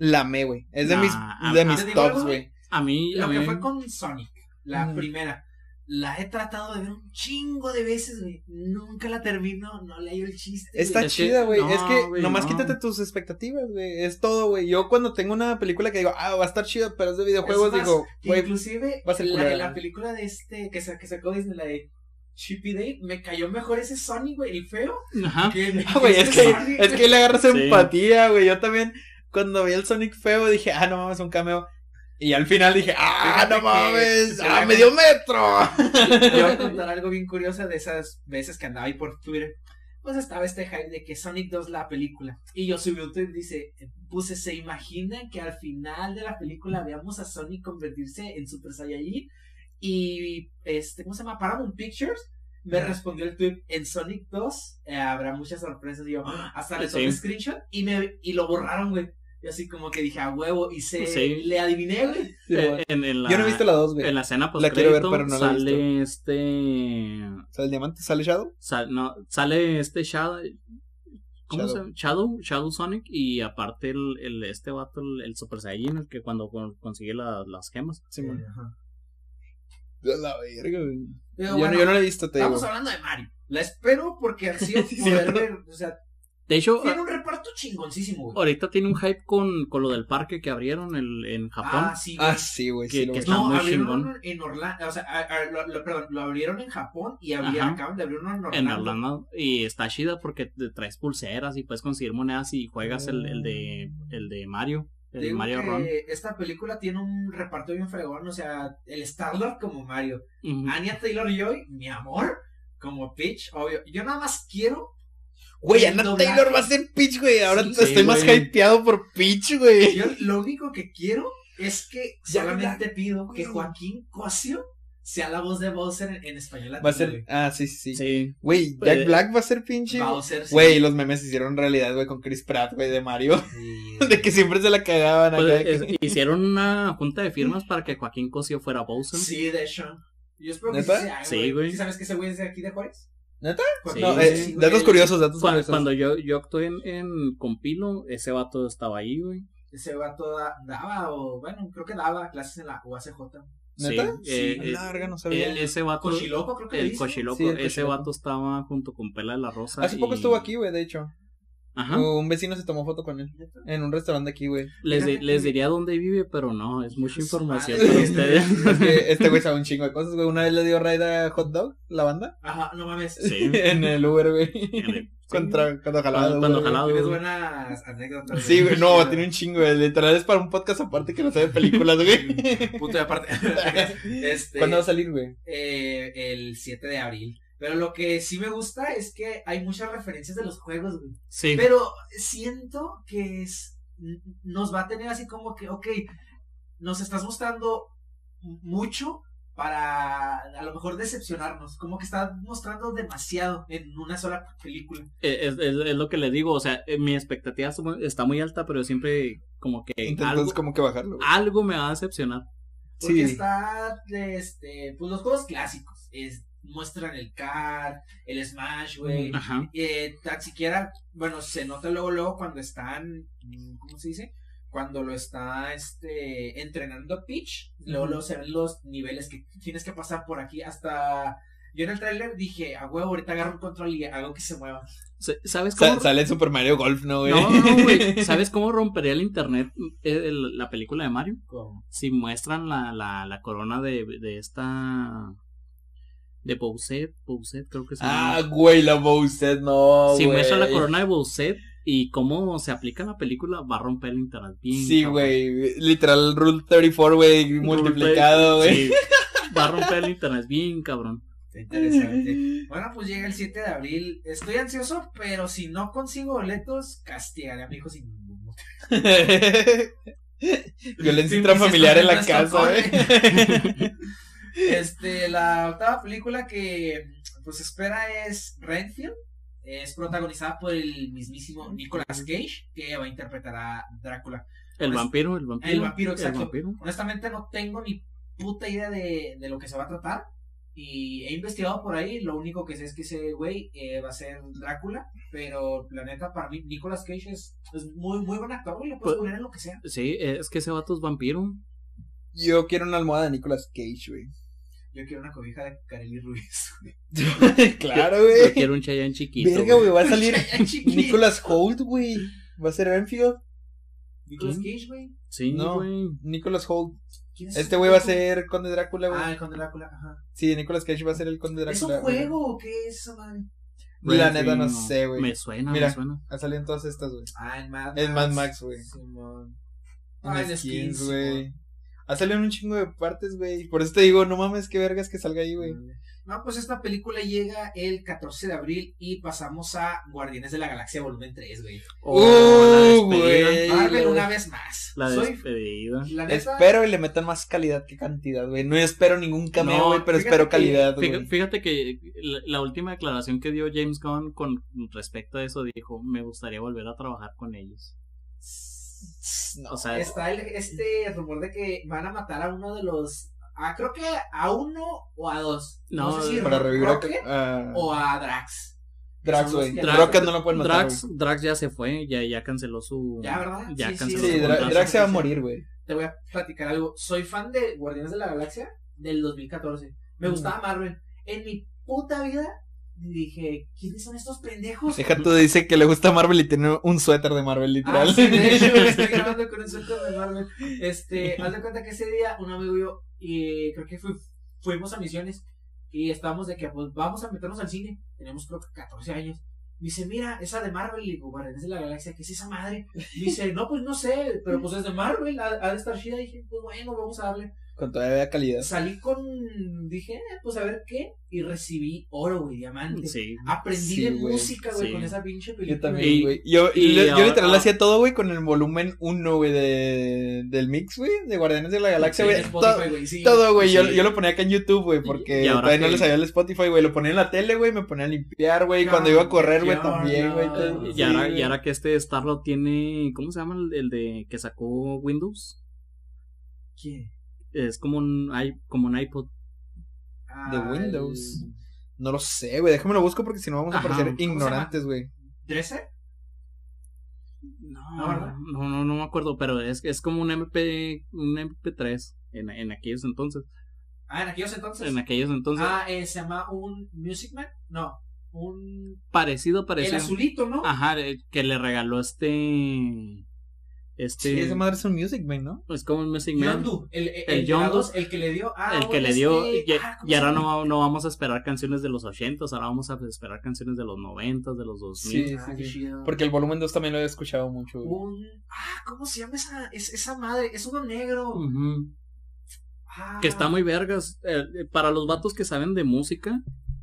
La amé, güey. Es de Nah, mis, a- de a- mis ¿Te digo algo, tops, güey? A mí, a Lo que mí- fue con Sonic, la primera. La he tratado de ver un chingo de veces, güey. Nunca la termino, no le hallo el chiste. Está güey. Es que- chida, güey. no, es que nomás no. quítate tus expectativas, güey. Es todo, güey. Yo cuando tengo una película que digo, ah, va a estar chida, pero es de videojuegos, Es más, digo, que güey, inclusive va a ser la, culera, la güey. película de este que, sa- que sacó Disney, la de Chippy Dale, me cayó mejor ese Sonic, güey, el feo. Ajá. Que, Ah, güey, es que, Sonic, es que le agarras Sí. empatía, güey. Yo también, cuando vi el Sonic feo, dije, ah, no mames, un cameo. Y al final dije, ah, Fíjate no que- mames, se ah, medio metro. Te voy a contar algo bien curioso de esas veces que andaba ahí por Twitter. Pues estaba este hype de que Sonic 2 la película. Y yo subí un tweet dice, puse, ¿se imaginan que al final de la película veamos a Sonic convertirse en Super Saiyajin? Y este, ¿cómo se llama? Paramount Pictures me respondió el tweet en Sonic 2 eh, habrá muchas sorpresas. Y yo, "Ah", hasta le tomé Sí. screenshot y me y lo borraron, güey. Y así como que dije, a huevo, y se Sí. le adiviné, güey. Sí, Eh, en, en la, Yo no he visto la dos, güey. En la escena post La quiero ver, pero no la he sale este... ¿Sale el diamante? ¿Sale Shadow? sal- no, sale este Shadow... ¿Cómo Shadow. se llama? Shadow, Shadow Sonic y aparte el, el este vato, el, el Super Saiyajin, el que cuando con- consigue la- las gemas. Sí, man. Ajá. La verga, güey. Yo, bueno, no- yo no la he visto, te digo. Estamos hablando de Mario. La espero porque así Sí, poder ver, o sea, De hecho, tiene un reparto chingoncísimo, güey. ahorita tiene un hype con, con lo del parque que abrieron el, en Japón. Ah, sí, güey. Ah, sí, güey. Que- Sí, lo que está no, muy abrieron chingón. en Orlando, o sea, a- a- lo, lo- perdón, lo abrieron en Japón y abri- Ajá. acaban de abrir uno en Orlando. en Orlando y está chida porque te traes pulseras y puedes conseguir monedas y juegas el, el de el de Mario el digo Mario que Run esta película tiene un reparto bien fregón, o sea, el Star-Lord como Mario, Ujú. Anya Taylor-Joy, mi amor, como Peach, obvio. Yo nada más quiero Güey, doblaje. Taylor va a ser Peach, güey. Ahora Sí, estoy sí, más güey. hypeado por Peach, güey. Yo lo único que quiero es que Ya, solamente ya, pido que. Joaquín Cosio sea la voz de Bowser en, en español. Va a latino, ser. güey. Ah, sí, sí, sí. Güey, Jack Eh, Black va a ser pinche. Bowser, sí. Güey, los memes se hicieron realidad, güey, con Chris Pratt, güey, de Mario. Sí, De que siempre se la cagaban Pues, acá. es- hicieron una junta de firmas para que Joaquín Cosio fuera Bowser Sí, de hecho. Yo espero que ¿Neta? sí sea, Sí, güey. ¿Sí sabes que ese güey es de aquí de Juárez? ¿Neta? Sí, no, eh, sí, güey, datos él- curiosos, datos Cuando, curiosos. cuando yo, yo actué en, en Compilo, ese vato estaba ahí, güey. Ese vato da- daba, o bueno, creo que daba clases en la UACJ. ¿Neta? Sí, eh, eh, la verga, no sabía. el- ese vato, Cochiloco, creo que el cochiloco, Sí, el ese vato estaba junto con Pela de la Rosa. Hace poco estuvo aquí, güey, de hecho. Ajá. Un vecino se tomó foto con él. En un restaurante aquí, güey. Les, di- les diría dónde vive, pero no, es mucha Su información madre. para ustedes. Es que este güey sabe un chingo de cosas, güey. Una vez le dio raid a Hot Dog, la banda. Ajá, no mames. Sí. en el Uber, güey. Contra, cuando jalaba. Cuando- Uber, jalaba. Tienes buenas anécdotas. Sí, güey, no, tiene un chingo, güey. Literal es para un podcast aparte que no sabe películas, güey. Puto y aparte. este, ¿Cuándo va a salir, güey? eh, el 7 de abril. Pero lo que sí me gusta es que hay muchas referencias de los juegos, güey. Sí. Pero siento que es, nos va a tener así como que, ok, nos estás mostrando mucho para a lo mejor decepcionarnos. Como que está mostrando demasiado en una sola película. Eh, Es, es- es lo que le digo, o sea, eh, mi expectativa está muy- está muy alta, pero siempre como que Intentas algo, como que bajarlo, güey. algo me va a decepcionar. Porque Sí. está, este, pues los juegos clásicos. Es, muestran el car, el smash, güey. Ajá. eh, tan siquiera, bueno, se nota luego, luego cuando están, mm, ¿cómo se dice? Cuando lo está, este, entrenando Peach, luego, luego se ven los niveles que tienes que pasar por aquí hasta... Yo en el tráiler dije, a huevo, ahorita agarro un control y hago que se mueva. ¿Sabes Sa- cómo? sale Super Mario Golf, ¿no, güey? No, güey. ¿Sabes cómo rompería el internet eh, el- la película de Mario? Como, Si muestran la, la, la corona de, de esta. De Bowser, Bowser creo que se llama. Ah, güey, la Bowser, no, si güey. muestran la corona de Bowser Y cómo se aplica en la película va a romper el internet bien. Sí, cabrón. güey. Literal, Rule 34, güey, multiplicado, güey. Sí, va a romper el internet bien, cabrón. Está interesante. Bueno, pues llega el 7 de abril. Estoy ansioso, pero si no consigo boletos, castigaré a mi hijo sin ningún Violencia Sí, intrafamiliar en la casa, güey. Este, la octava película que pues espera es Renfield. Es protagonizada por el mismísimo Nicolas Cage, que va a interpretar a Drácula. El Pues, vampiro, el vampiro. el vampiro, exacto. vampiro. Honestamente no tengo ni puta idea de, de lo que se va a tratar. Y he investigado por ahí, lo único que sé es que ese güey eh, va a ser Drácula, pero la neta para mí Nicolas Cage es, es muy, muy buen actor, güey, lo puedes Pues- poner en lo que sea. Sí, es que ese vato es vampiro. Yo quiero una almohada de Nicolas Cage, güey. Yo quiero una cobija de Kareli Ruiz. claro, Yo güey. quiero un Chayanne chiquito. Verga, güey, va a salir. Nicolas Holt, güey. Va a ser Renfield. Nicolas Cage, güey. Sí, No. güey. Nicolas Holt. ¿Quién es Este güey va a ser Conde Drácula, güey. Ah, el Conde Drácula, ajá. Sí, Nicolas Cage va a ser el Conde ¿Es Drácula. un güey. juego o qué es esa madre? La Renfield, neta no sé, güey. Me suena, Mira. me suena. Ha salido en todas estas, güey. Ah, en Mad En Mad Max, güey. Simón. En Ah, skins, güey. Ha salido en un chingo de partes, güey. Por eso te digo, no mames, qué vergas que salga ahí, güey. No, pues esta película llega el 14 de abril y pasamos a Guardianes de la Galaxia volumen 3, güey. Oh, Uh, güey. Marvel la- una vez más. La Soy, despedida. la neta, Espero y le metan más calidad que cantidad, güey. No espero ningún cameo, No, güey, pero fíjate espero que- calidad, Fíjate, güey. fíjate que la, la última declaración que dio James Gunn con respecto a eso dijo, me gustaría volver a trabajar con ellos. No. O sea, está el, este rumor de que van a matar a uno de los. Ah, creo que a uno o a dos. No, No, sé si para revivir a, a- o a Drax. Drax, güey. que- Drax- no lo pueden matar, Drax. Drax ya se fue, ya, ya canceló su... Ya, ¿verdad? Ya Sí, sí, canceló Sí, su Dra- contrato. Drax se va a morir, güey. Te voy a platicar algo. Soy fan de Guardianes de la Galaxia del 2014. Me Mm. gustaba Marvel. En mi puta vida dije, ¿quiénes son estos pendejos? Deja tú, dice que le gusta Marvel y tiene un suéter de Marvel, Ah, literal. sí, de hecho, estoy grabando con un suéter de Marvel. Este, haz de cuenta que ese día un amigo y yo, y creo que fui- fuimos a misiones y estábamos de que pues vamos a meternos al cine. Tenemos creo que 14 años. Me dice, mira, esa de Marvel, y digo, Guardianes de la Galaxia, ¿qué es esa madre? Y dice, no, pues no sé, pero pues es de Marvel, ha, ha de estar chida. Y dije, pues bueno, vamos a darle. Con todavía calidad. Salí con, dije, eh, pues a ver qué, y recibí oro, güey, diamante. Sí. Aprendí Sí, de güey. música, güey, Sí. con esa pinche Yo película. también, Y- güey. Yo, y yo, yo ahora- literal hacía todo, güey, con el volumen 1, güey, de, del mix, güey, de Guardianes de la Galaxia, güey. Spotify, sí. Todo, güey, yo, Sí. yo lo ponía acá en YouTube, güey, porque todavía no le sabía el Spotify, güey. Lo ponía en la tele, güey, me ponía a limpiar, güey. Cuando iba a correr, güey, ¿Qué también, güey. onda? todo. Y Sí, ahora, güey. y ahora que este Starlord tiene, ¿cómo se llama el, el de que sacó Windows? ¿Quién? Es como un, como un iPod. De Ah, Windows. No lo sé, güey. Déjame lo busco porque si no vamos a Ajá. parecer ignorantes, güey. el- ¿Dresser? No, ¿No, verdad? no, no, no me acuerdo, pero es, es como un MP, un MP3 en, en aquellos entonces. Ah, en aquellos entonces. En aquellos entonces, Ah, eh, se llama un Music Man. No, un. parecido, El parecido. azulito, ¿no? Ajá, eh, que le regaló este, este, Sí, esa madre es un Music Man, ¿no? es como un Music Man. Yondu. El, el, El el, Yondu. el que le dio. Ah, el que le dio este- y, ah, ¿cómo y se ahora no, no vamos a esperar canciones de los 80 ahora vamos a esperar canciones de los 90 de los 2000 Sí, Ah, sí. Porque el volumen 2 también lo he escuchado mucho. Un. Ah, ¿cómo se llama esa, es, esa madre? Es uno negro. Ah, que está muy vergas Eh, eh, para los vatos que saben de música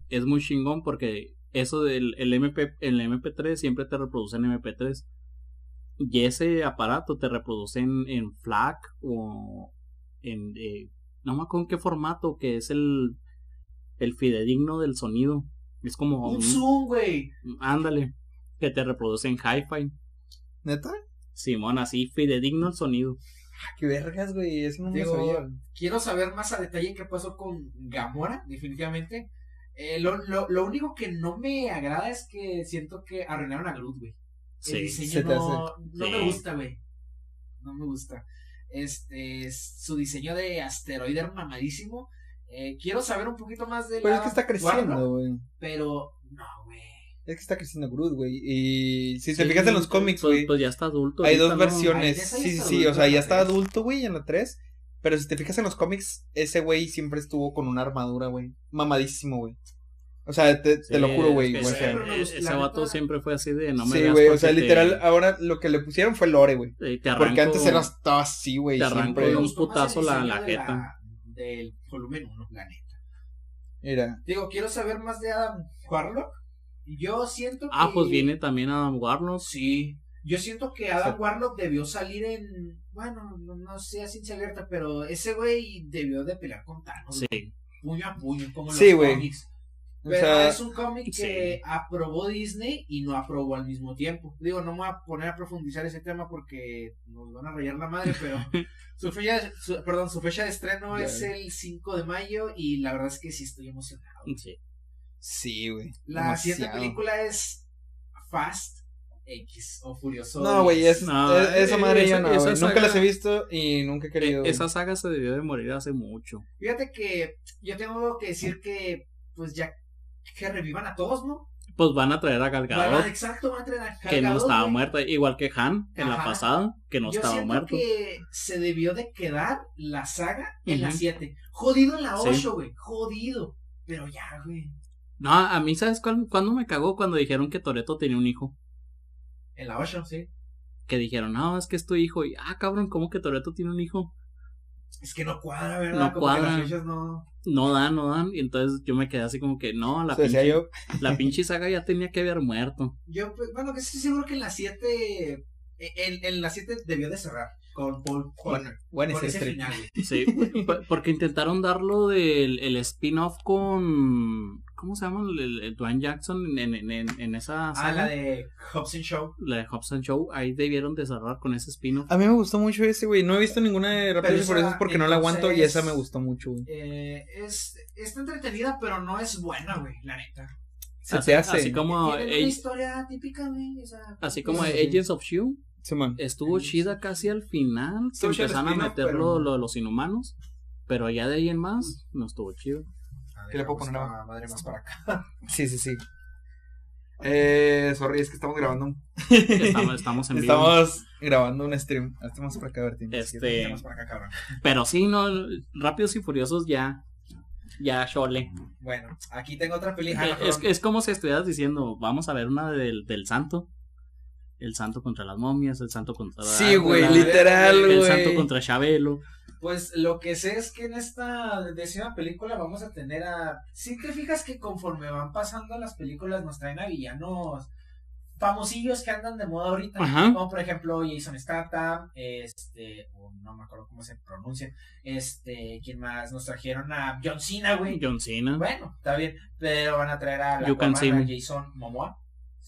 es muy chingón porque eso del el MP el MP3 siempre te reproduce en MP3 y ese aparato te reproduce en, en FLAC o en eh, no me acuerdo en qué formato que es el el fidedigno del sonido es como Un un- Zoom, güey. ándale que te reproduce en hi-fi ¿Neta? Simón así fidedigno el sonido Ah, qué vergas, güey. Eso no me Digo, sabía. Quiero saber más a detalle qué pasó con Gamora, definitivamente. Eh, lo, lo, lo único que no me agrada es que siento que arruinaron a Groot, güey. Sí, El se diseño te no, no Sí. me gusta, güey. No me gusta. Este, es su diseño de asteroide mamadísimo. Eh, quiero saber un poquito más de Pero la es que está creciendo, güey. pero no, güey. Es que está creciendo Groot, güey. Y si te Sí, fijas en los cómics, pues, güey, pues ya está adulto hay dos ¿no? versiones. Ay, Sí, sí, sí. O sea, ya está adulto, güey, en la 3. Pero si te fijas en los cómics, ese güey siempre estuvo con una armadura, güey. Mamadísimo, güey. O O sea, te, lo juro, güey. es o que sea, me ese, vato siempre fue así de no me sí, güey. O sea, te- literal, ahora lo que le pusieron fue Lore, güey. Porque antes era, estaba así, güey. te de Me un putazo la- la de jeta. Del volumen 1, la neta. Mira. Digo, quiero saber más de Adam Warlock. Yo siento que. Ah, pues viene también Adam Warlock. Sí. Yo siento que Adam. Warlock debió salir en. Bueno, no, no sé a ciencia abierta, pero ese güey debió de pelear con Thanos. Sí. Puño a puño, como Sí, los güey. O Pero sea, es un cómic sí. que aprobó Disney y no aprobó al mismo tiempo. Digo, no me voy a poner a profundizar ese tema porque nos van a rayar la madre, pero su fecha, su- perdón, su fecha de estreno Ya es el 5 de mayo y la verdad es que sí estoy emocionado. Sí. sí, güey. La siguiente película es Fast X o Furioso. No, güey, es, No, es- esa eh, madre esa- yo no, esa. Nunca las he visto y nunca he querido. Güey. Esa saga se debió de morir hace mucho. Fíjate que yo tengo que decir que, pues ya que revivan a todos, ¿no? Pues van a traer a Gal Van a- Gadot, exacto, van a traer a Gal que no estaba güey. muerta, igual que Han en la pasada, que no Yo estaba siento muerto. que se debió de quedar la saga en la Ujú. 7. Jodido en la Sí. 8, güey. Jodido. Pero ya, güey. No, a mí, ¿sabes cuál- cuándo me cagó? Cuando dijeron que Toreto tenía un hijo. En la 8, sí. Que dijeron, no, es que es tu hijo. Y, ah, cabrón, ¿cómo que Toreto tiene un hijo? Es que no cuadra, ¿verdad? No Como que cuadra. las fechas no. No dan, no dan. Y entonces yo me quedé así como que, no, la, O sea, decía pinche, yo. la pinche saga ya tenía que haber muerto. Yo, pues, bueno, que estoy seguro que en la 7. En, en la 7 debió de cerrar. Con Paul Walker. Bueno, con ese ese final, güey. Sí, porque intentaron darlo del el spin-off con. ¿Cómo se llama? El, el Dwayne Jackson en, en, en, en esa Ah, saga. la de Hobson Show. la de Hobson Show. Ahí debieron de cerrar con ese spin-off. A mí me gustó mucho ese, güey. No he visto ninguna de Rápidos y Furiosos porque no la aguanto y esa me gustó mucho, güey. Eh, es, está entretenida, pero no es buena, güey, la neta. Se así, te hace. así como, una historia típica, güey. o sea, así como Sí, sí. Agents of Shield. Simón. Estuvo chida casi al final. El empezaron a meter pero- lo, lo de los inhumanos. Pero ya de ahí en más, no estuvo chido. ¿Qué le puedo poner a madre más para acá? Sí, sí, sí. Eh, sorry, es que estamos grabando un... Estamos, estamos en vivo. Estamos grabando un stream. Estamos para acá, Bertín. Este, Más para acá, cabrón. pero sí, no, Rápidos y Furiosos ya, ya chole. Bueno, aquí tengo otra película. Eh, es, es como si estuvieras diciendo, vamos a ver una del, del santo. El santo contra las momias, el santo contra... Sí, güey, literal, El güey. santo contra Chabelo. Pues lo que sé es que en esta décima película vamos a tener a. Si te fijas que conforme van pasando las películas nos traen a villanos famosillos que andan de moda ahorita. Ajá. Como por ejemplo Jason Statham, este, o no me acuerdo cómo se pronuncia. Este, ¿quién más? Nos trajeron a John Cena, güey. John Cena. Bueno, está bien, pero van a traer a, la Aquaman, a Jason Momoa.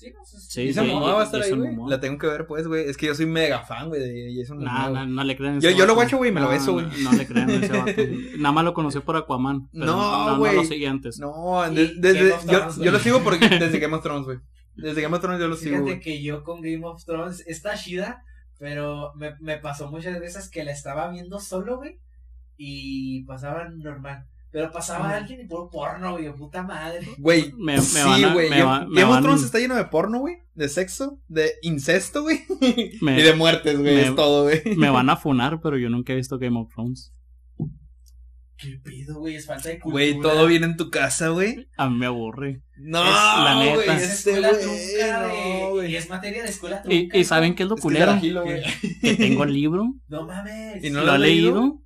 Sí, sé. Sí, ¿Jason sí, Momoa va a estar ahí, Jason güey? Momoa. La tengo que ver, pues, güey. Es que yo soy mega fan, güey, de Jason Momoa. Nah, güey. no, no le crean. Yo- yo lo guacho, güey, me lo beso, güey. No, no le crean a ese vato. Nada más lo conoció por Aquaman. Pero No, no, no, güey. lo seguí antes. No, de- desde, yo, yo lo güey. sigo porque desde Game of Thrones, güey. Desde Game of Thrones yo lo sigo, Fíjate güey. que yo con Game of Thrones está chida, pero me, me pasó muchas veces que la estaba viendo solo, güey, y pasaba normal. Pero pasaba alguien y puro porno, güey, puta madre. Güey, Me- me sí, van a- güey. me Game, va- me Game of van- Thrones está lleno de porno, güey. De sexo, de incesto, güey. Me- y de muertes, güey. me- Es todo, güey. Me van a funar, pero yo nunca he visto Game of Thrones. ¿Qué pido, güey? Es falta de cultura. Güey, todo bien en tu casa, güey. A mí me aburre. No, Es la neta. güey, Es este escuela güey, trunca no, güey. Es materia de escuela Y, trunca. y ¿saben qué es lo que culero? es güey. Que tengo el libro, No mames. ¿Y no lo, lo he leído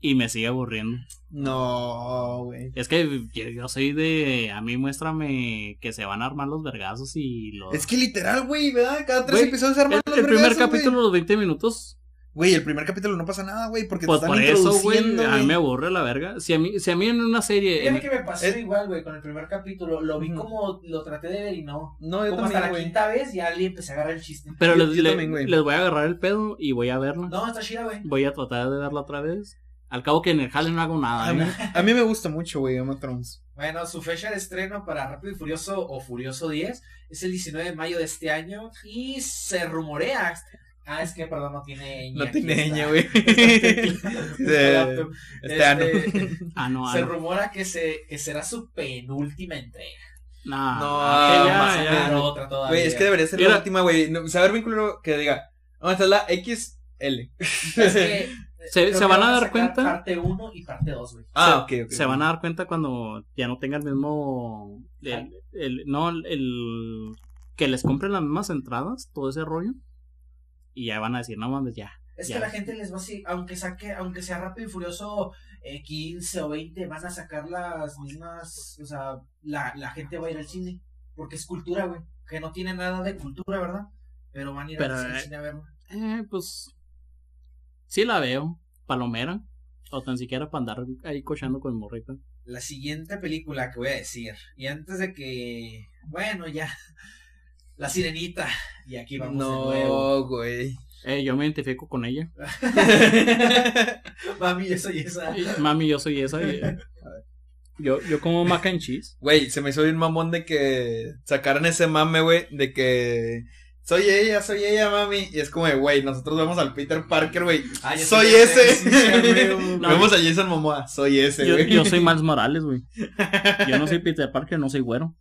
y me sigue aburriendo. No, güey. Es que yo, yo soy de. A mí muéstrame que se van a armar los vergazos y los. Es que literal, güey, ¿verdad? Cada tres episodios se arman el, los el primer capítulo, los 20 minutos. Güey, el primer capítulo no pasa nada, güey, porque Pues te por están eso, güey. A mí me aburre la verga. Si a mí, si a mí en una serie. Fíjate en- que me pasó es- igual, güey, con el primer capítulo. Lo vi como lo traté de ver y no. No, yo como hasta también, la güey. quinta vez ya le empecé a agarrar el chiste. pero yo- les, yo le- también, güey. les voy a agarrar el pedo y voy a verla. No, está chida, güey. Voy a tratar de verla otra vez. Al cabo que en el jale no hago nada. A mí, ¿eh? a mí me gusta mucho, güey, Game of Thrones. Bueno, su fecha de estreno para Rápido y Furioso o Furioso 10 es el 19 de mayo de este año y se rumorea. Ah, es que, perdón, no tiene ñ. No tiene está. ñ, güey. Este. Este ano. Ah, no, ah, se no. rumora que, se, que será su penúltima entrega. No, No, ah, Que ya, le va a ya. sacar otra todavía. Güey, es que debería ser Mira. la última, güey. No, saber bien culero que diga, no, esta es la XL. Es que Se, van a dar cuenta. Parte 1 y parte 2, güey. Ah, se, ok, ok. se van a dar cuenta cuando ya no tenga el mismo. El, el- no, el, Que les compren las mismas entradas, todo ese rollo. Y ya van a decir, no mames, ya. Es Ya. que la gente les va así, aunque saque, aunque sea rápido y furioso eh, 15 o 20, van a sacar las mismas, o sea, la, la gente va a ir al cine, porque es cultura, güey, que no tiene nada de cultura, ¿verdad? Pero van a ir Pero, al eh, cine a verlo. Eh, pues. Sí la veo. Palomera. O tan siquiera para andar ahí cochando con morrita. La siguiente película que voy a decir, y antes de que, bueno, ya, La Sirenita, y aquí vamos de nuevo. No, güey. Eh, yo me identifico con ella. Mami, yo soy esa. Mami, yo soy esa. y- yo, yo como mac and cheese. Güey, se me hizo bien mamón de que sacaran ese mame, güey, de que soy ella, soy ella, mami. Y es como, de, güey, nosotros vemos al Peter Parker, güey. Ah, yo soy ese. ese, sí. No, vemos a Jason Momoa, soy ese, Yo, güey. yo soy Miles Morales, güey. Yo no soy Peter Parker, no soy güero.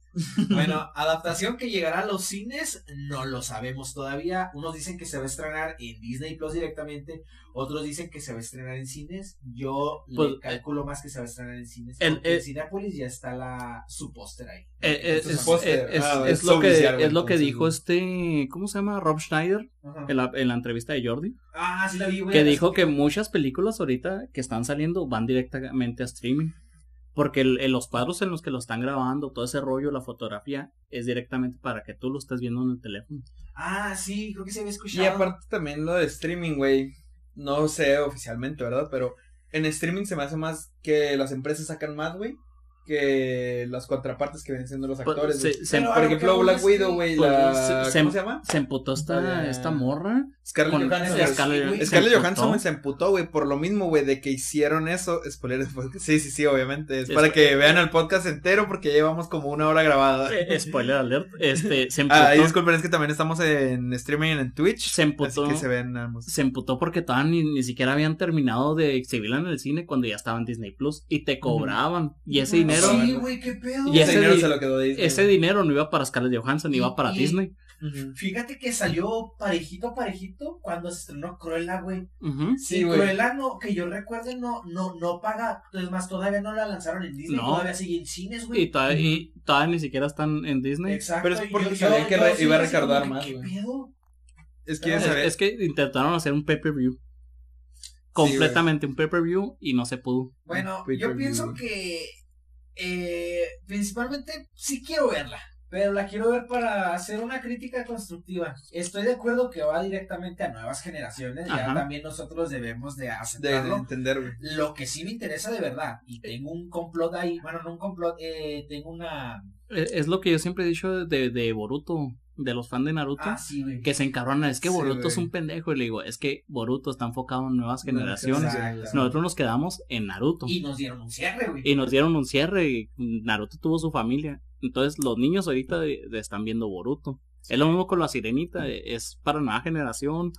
Bueno, adaptación que llegará a los cines, no lo sabemos todavía. Unos dicen que se va a estrenar en Disney Plus directamente, otros dicen que se va a estrenar en cines. Yo Pues, le calculo más que se va a estrenar en cines. porque en el- Cinépolis ya está la su póster ahí. Eh, eh, es, es- Ah, es lo que, es lo que dijo este, ¿cómo se llama? Rob Schneider en la, en la entrevista de Jordi. Ah, sí la vi, güey. Que dijo que muchas películas ahorita que están saliendo van directamente a streaming. Porque el- el- los cuadros en los que lo están grabando, todo ese rollo, la fotografía, es directamente para que tú lo estés viendo en el teléfono. Ah, sí, creo que se había escuchado. Y aparte también lo de streaming, güey. No sé oficialmente, ¿verdad? Pero en streaming se me hace más que las empresas sacan más, güey. Que las contrapartes que vienen siendo los Pues, actores. se- se- Pero Por ejemplo, Black Widow, güey. la... se- ¿Cómo se- se llama? Se emputó esta, Vaya. esta morra. Scarlett Johansson. Scarlett- Scarlett- Scarlett. Johansson güey, se emputó, güey, por lo mismo, güey, de que hicieron eso. Spoilers, pues, sí, sí, sí, obviamente. Es Es- para que vean el podcast entero porque llevamos como una hora grabada. Eh, spoiler alert. Este, se emputó. Ah, y disculpen, es que también estamos en streaming en Twitch. se emputó. Así que se ven ambos. se emputó porque todavía ni, ni siquiera habían terminado de exhibirla en el cine cuando ya estaba en Disney Plus y te cobraban. Y ese dinero, Sí, güey, qué pedo. Y ese ese dinero di- se lo quedó Disney. ese dinero no iba para Scarlett Johansson, Y- iba para y- Disney. Fíjate que salió parejito, parejito cuando se estrenó Cruella, güey. Sí, güey. Cruella no, que yo recuerde, no, no, no paga. Es más, todavía no la lanzaron en Disney, No. todavía sigue en cines, güey. Y todavía, y todavía ni siquiera están en Disney. Exacto. Pero es porque yo- yo- que yo re- sí iba a que, más, ¿Qué pedo? Es que ya Es, sabes. es que intentaron hacer un pay-per-view. Completamente un pay-per-view y no se pudo. Bueno, yo pienso que eh, principalmente sí quiero verla, pero la quiero ver para hacer una crítica constructiva. Estoy de acuerdo que va directamente a nuevas generaciones, ya también nosotros debemos de de, de aceptarlo. Lo que sí me interesa de verdad, y tengo un complot ahí, bueno, no un complot, eh, tengo una... Es, es lo que yo siempre he dicho de, de Boruto, de los fans de Naruto. Ah, sí. Que se encabronan, es que Sí, Boruto es un pendejo. Y le digo, es que Boruto está enfocado en nuevas generaciones. Exacto. Nosotros nos quedamos en Naruto. Y nos dieron un cierre, güey. Y nos dieron un cierre y Naruto tuvo su familia. Entonces los niños ahorita de- de están viendo Boruto. Es lo mismo con la sirenita, es para nueva generación.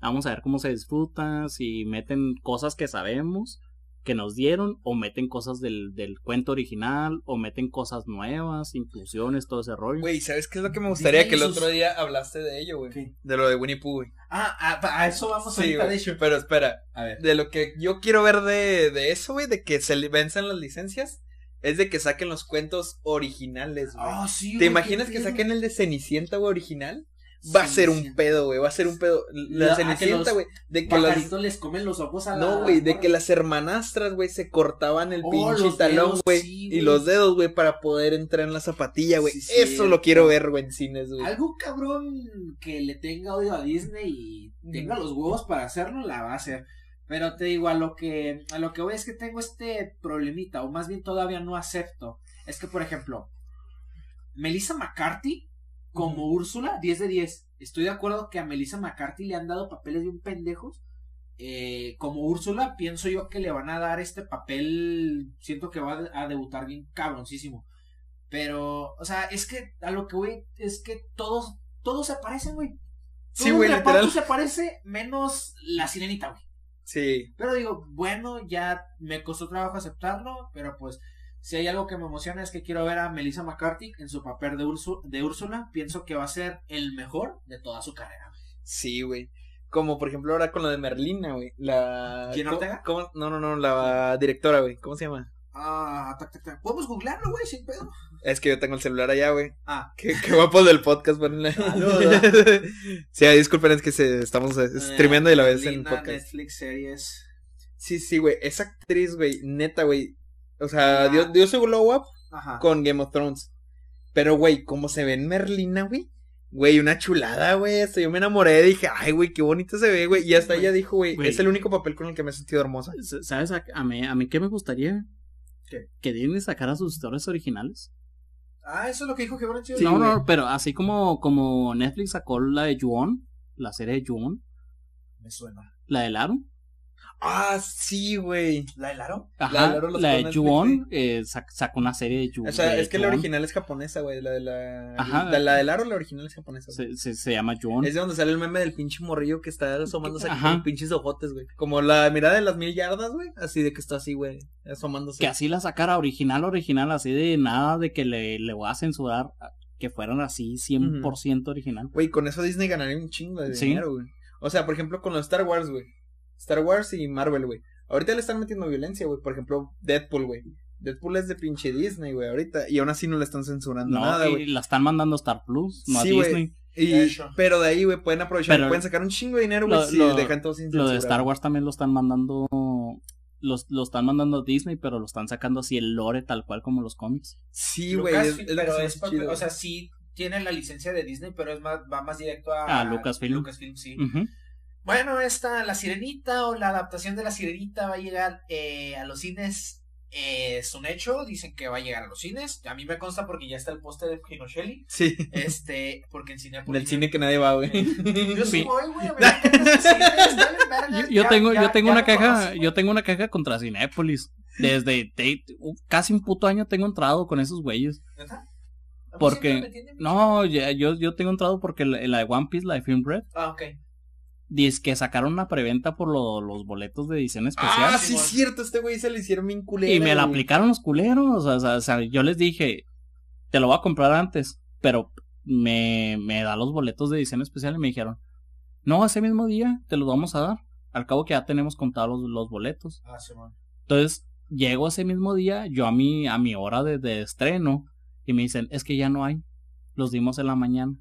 Vamos a ver cómo se disfruta, si meten cosas que sabemos que nos dieron, o meten cosas del, del cuento original, o meten cosas nuevas, inclusiones, todo ese rollo. Güey, ¿sabes qué es lo que me gustaría? Disney Que el sus- otro día hablaste de ello, güey. ¿Qué? De lo de Winnie Pooh, güey. Ah, a, a eso vamos Sí, ahorita, de güey. hecho. Pero espera, A ver. de lo que yo quiero ver de, de eso, güey, de que se venzan las licencias, es de que saquen los cuentos originales, güey. Ah, sí, ¿Te imaginas que saquen el de Cenicienta, güey, original? Va a ser un pedo, güey, va a ser un pedo. La La- Cenicienta, güey, de que les comen los ojos a la. No, güey, de que las hermanastras, güey, se cortaban el Oh, pinche talón, güey, sí, y los dedos, güey, para poder entrar en la zapatilla, güey. Sí, Eso lo quiero ver, güey, en cines, güey. Algún cabrón que le tenga odio a Disney y tenga Mm. los huevos para hacerlo, la va a hacer. Pero te digo, a lo que, a lo que voy es que tengo este problemita, o más bien todavía no acepto. Es que, por ejemplo, Melissa McCarthy como Úrsula, 10 de 10. Estoy de acuerdo que a Melissa McCarthy le han dado papeles bien pendejos. Eh, como Úrsula, pienso yo que le van a dar este papel. Siento que va a debutar bien cabroncísimo. Pero, o sea, es que a lo que voy es que todos, todos se parecen, güey. Sí, güey, literal. se parece, menos la sirenita, güey. Sí. Pero digo, bueno, ya me costó trabajo aceptarlo, pero pues si hay algo que me emociona es que quiero ver a Melissa McCarthy en su papel de, Ursu- de Úrsula. Pienso que va a ser el mejor de toda su carrera. Sí, güey. Como por ejemplo ahora con lo de Merlina, güey. La. ¿Quién, ¿cómo- Ortega? cómo- No, no, no, la directora, güey. ¿Cómo se llama? Ah, tac, tac, tac. Podemos googlearlo, güey, sin pedo. Es que yo tengo el celular allá, güey. Ah. Qué, qué guapo del podcast, ponle. Sí, disculpen, es que se, estamos eh, streameando y la vez en Lina, podcast. Netflix, series. Sí, sí, güey. Esa actriz, güey, neta, güey. O sea, Ah. dio, dio su glow up Ajá. con Game of Thrones. Pero, güey, como se ve en Merlina, güey. Güey, una chulada, güey. Hasta yo me enamoré. Dije, ay, güey, qué bonito se ve, güey. Y hasta ella dijo, güey, es el único papel con el que me he sentido hermosa. ¿Sabes a, a mí, a mí qué me gustaría? ¿Qué? Que Disney sacara sus historias originales. Ah, eso es lo que dijo Chido. Sí, no, no, pero así como, como Netflix sacó la de Juon, la serie de Juon, Me suena. la del Aro. Ah, sí, güey. ¿La del aro? La Ajá, del Aro lo la de Juon eh, sac- sacó una serie de Juon. O sea, de es que la original es japonesa, güey. La de la. Ajá. La, la del aro, la original es japonesa. güey. Se, se, se llama Juon. Es de donde sale el meme del pinche morrillo que está asomándose Ajá. con pinches ojotes, güey. Como la mirada de las mil yardas, güey. Así de que está así, güey. Asomándose. Que así la sacara original, original, así de nada de que le, le voy a censurar que fueran así 100% original. Güey, con eso Disney ganaría un chingo de Sí. dinero, güey. O sea, por ejemplo, con los Star Wars, güey. Star Wars y Marvel, güey. Ahorita le están metiendo violencia, güey. Por ejemplo, Deadpool, güey. Deadpool es de pinche Disney, güey, ahorita. Y aún así no le están censurando No, nada, güey. la están mandando a Star Plus, no Sí, a. Disney. Y, pero de ahí, güey, pueden aprovechar, Pero pueden sacar un chingo de dinero, güey, lo- si lo- dejan todo sin Lo censura. de Star Wars también lo están mandando. Los, lo están mandando a Disney, pero lo están sacando así el lore tal cual como los cómics. Sí, güey, es, es lo que pero es chido. o sea, sí tiene la licencia de Disney, pero es más, va más directo a, A Lucasfilm. Lucasfilm, sí. Ujú. Bueno, esta, La Sirenita o la adaptación de La Sirenita va a llegar eh, a los cines. eh, es un hecho, dicen que va a llegar a los cines. A mí me consta porque ya está el póster de Pinochelli. Sí, Este, porque en cine. del cine que nadie va, güey. Yo sí voy, güey. Yo, tengo, ya- yo tengo ya una caja, yo tengo una caja contra Cinépolis. Desde de- casi un puto año tengo entrado con esos güeyes. Porque- No, ya- yo, yo tengo entrado porque la, la de One Piece, la de Film Red, Ah, ok. Dice que sacaron una preventa por lo- los boletos de edición especial. Ah, sí, Simón. cierto, este güey se le hicieron bien culero. y me la aplicaron los culeros. O sea, o sea, yo les dije, te lo voy a comprar antes, pero me, me da los boletos de edición especial y me dijeron, no, ese mismo día te los vamos a dar. Al cabo que ya tenemos contados los, los boletos. Ah, Simón. Entonces, llego ese mismo día, yo a mi, a mi hora de, de estreno, y me dicen, es que ya no hay. Los dimos en la mañana.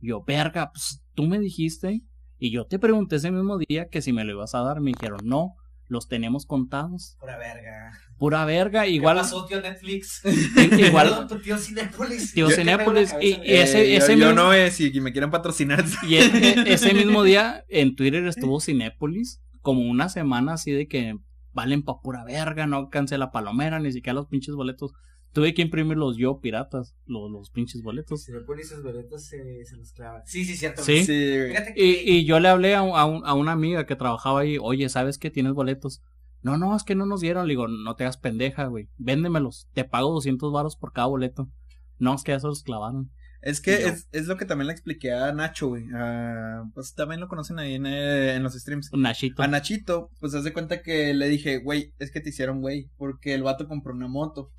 Yo, verga, pues tú me dijiste, y yo te pregunté ese mismo día que si me lo ibas a dar. Me dijeron, no, los tenemos contados. Pura verga. Pura verga, ¿Qué igual, pasó, tío Netflix? igual, tu tío Cinépolis. Tío Yo- Cinépolis, y- ese- Eh, ese yo, yo mismo- no, eh, si me quieren patrocinar. y e- ese mismo día en Twitter estuvo Cinépolis, como una semana así de que valen pa' pura verga, no alcancé la palomera, ni siquiera los pinches boletos. Tuve que imprimirlos yo, piratas, los, los pinches boletos. Cinépolis, esos boletos se, se los clavan. Sí, sí, cierto. Sí. Sí, que. Y, y yo le hablé a, a, un- a una amiga que trabajaba ahí, oye, ¿sabes que tienes boletos? No, no, es que no nos dieron. Le digo, no te hagas pendeja, güey. Véndemelos. Te pago 200 varos por cada boleto. No, es que ya se los clavaron. Es que es, es lo que también le expliqué a Nacho, güey. Ah, pues también lo conocen ahí en, eh, en los streams. Nachito. A Nachito, pues haz de cuenta que le dije, güey, es que te hicieron, güey, porque el vato compró una moto.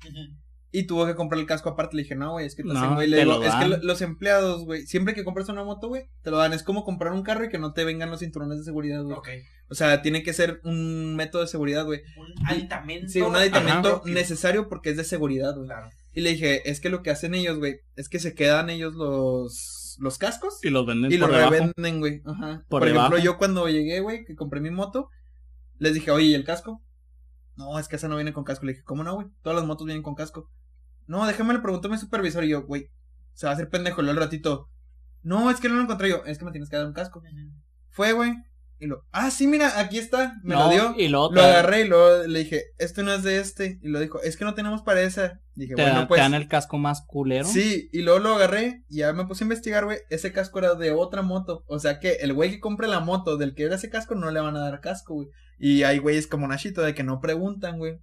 Y tuvo que comprar el casco aparte. Le dije, no, güey, es que te No, hacen, güey. Le te digo, lo es que los empleados, güey, siempre que compras una moto, güey, te lo dan. Es como comprar un carro y que no te vengan los cinturones de seguridad, güey. Ok. O sea, tiene que ser un método de seguridad, güey. Un aditamento. Sí, un aditamento Ajá. necesario porque es de seguridad, güey. Claro. Y le dije, es que lo que hacen ellos, güey, es que se quedan ellos los, los cascos Y los venden y por los debajo. revenden, güey. Ajá. Por Por, ejemplo, debajo. yo cuando llegué, güey, que compré mi moto, les dije, oye, ¿y el casco? No, es que esa no viene con casco. Le dije, ¿cómo no, güey? Todas las motos vienen con casco. No, déjame le preguntó a mi supervisor y yo, güey, se va a hacer pendejo. Y al ratito, no, es que no lo encontré yo, es que me tienes que dar un casco. Fue, güey. Y lo, ah, sí, mira, aquí está. Me No, lo dio. Y Lo te, agarré y luego le dije, esto no es de este. Y lo dijo, es que no tenemos para esa. Dije, te, bueno, te pues. dan el casco más culero. Sí, y luego lo agarré y ya me puse a investigar, güey. Ese casco era de otra moto. O sea que el güey que compre la moto del que era ese casco no le van a dar casco, güey. Y hay güeyes como Nashito de que no preguntan, güey.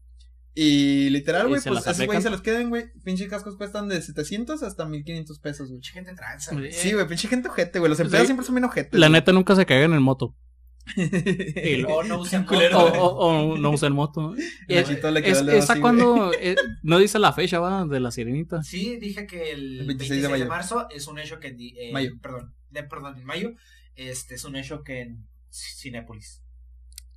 Y literal, güey, pues esos güeyes se aplican. los quedan, güey. Pinche cascos cuestan de 700 hasta 1500 pesos, güey. Mucha gente tranza. güey. Sí, güey, pinche gente ojete, güey. Los empleados Sí. siempre son bien ojetes. La güey. neta nunca se caigan en moto. Y O no usan Culero. O, moto. o- o no usan moto. Es- esa cuando eh, no dice la fecha va de la sirenita. Sí, dije que el, El 26, 26 de marzo es un hecho que. eh, Mayo. Perdón, de, perdón, en mayo. Este es un hecho que en Cinépolis.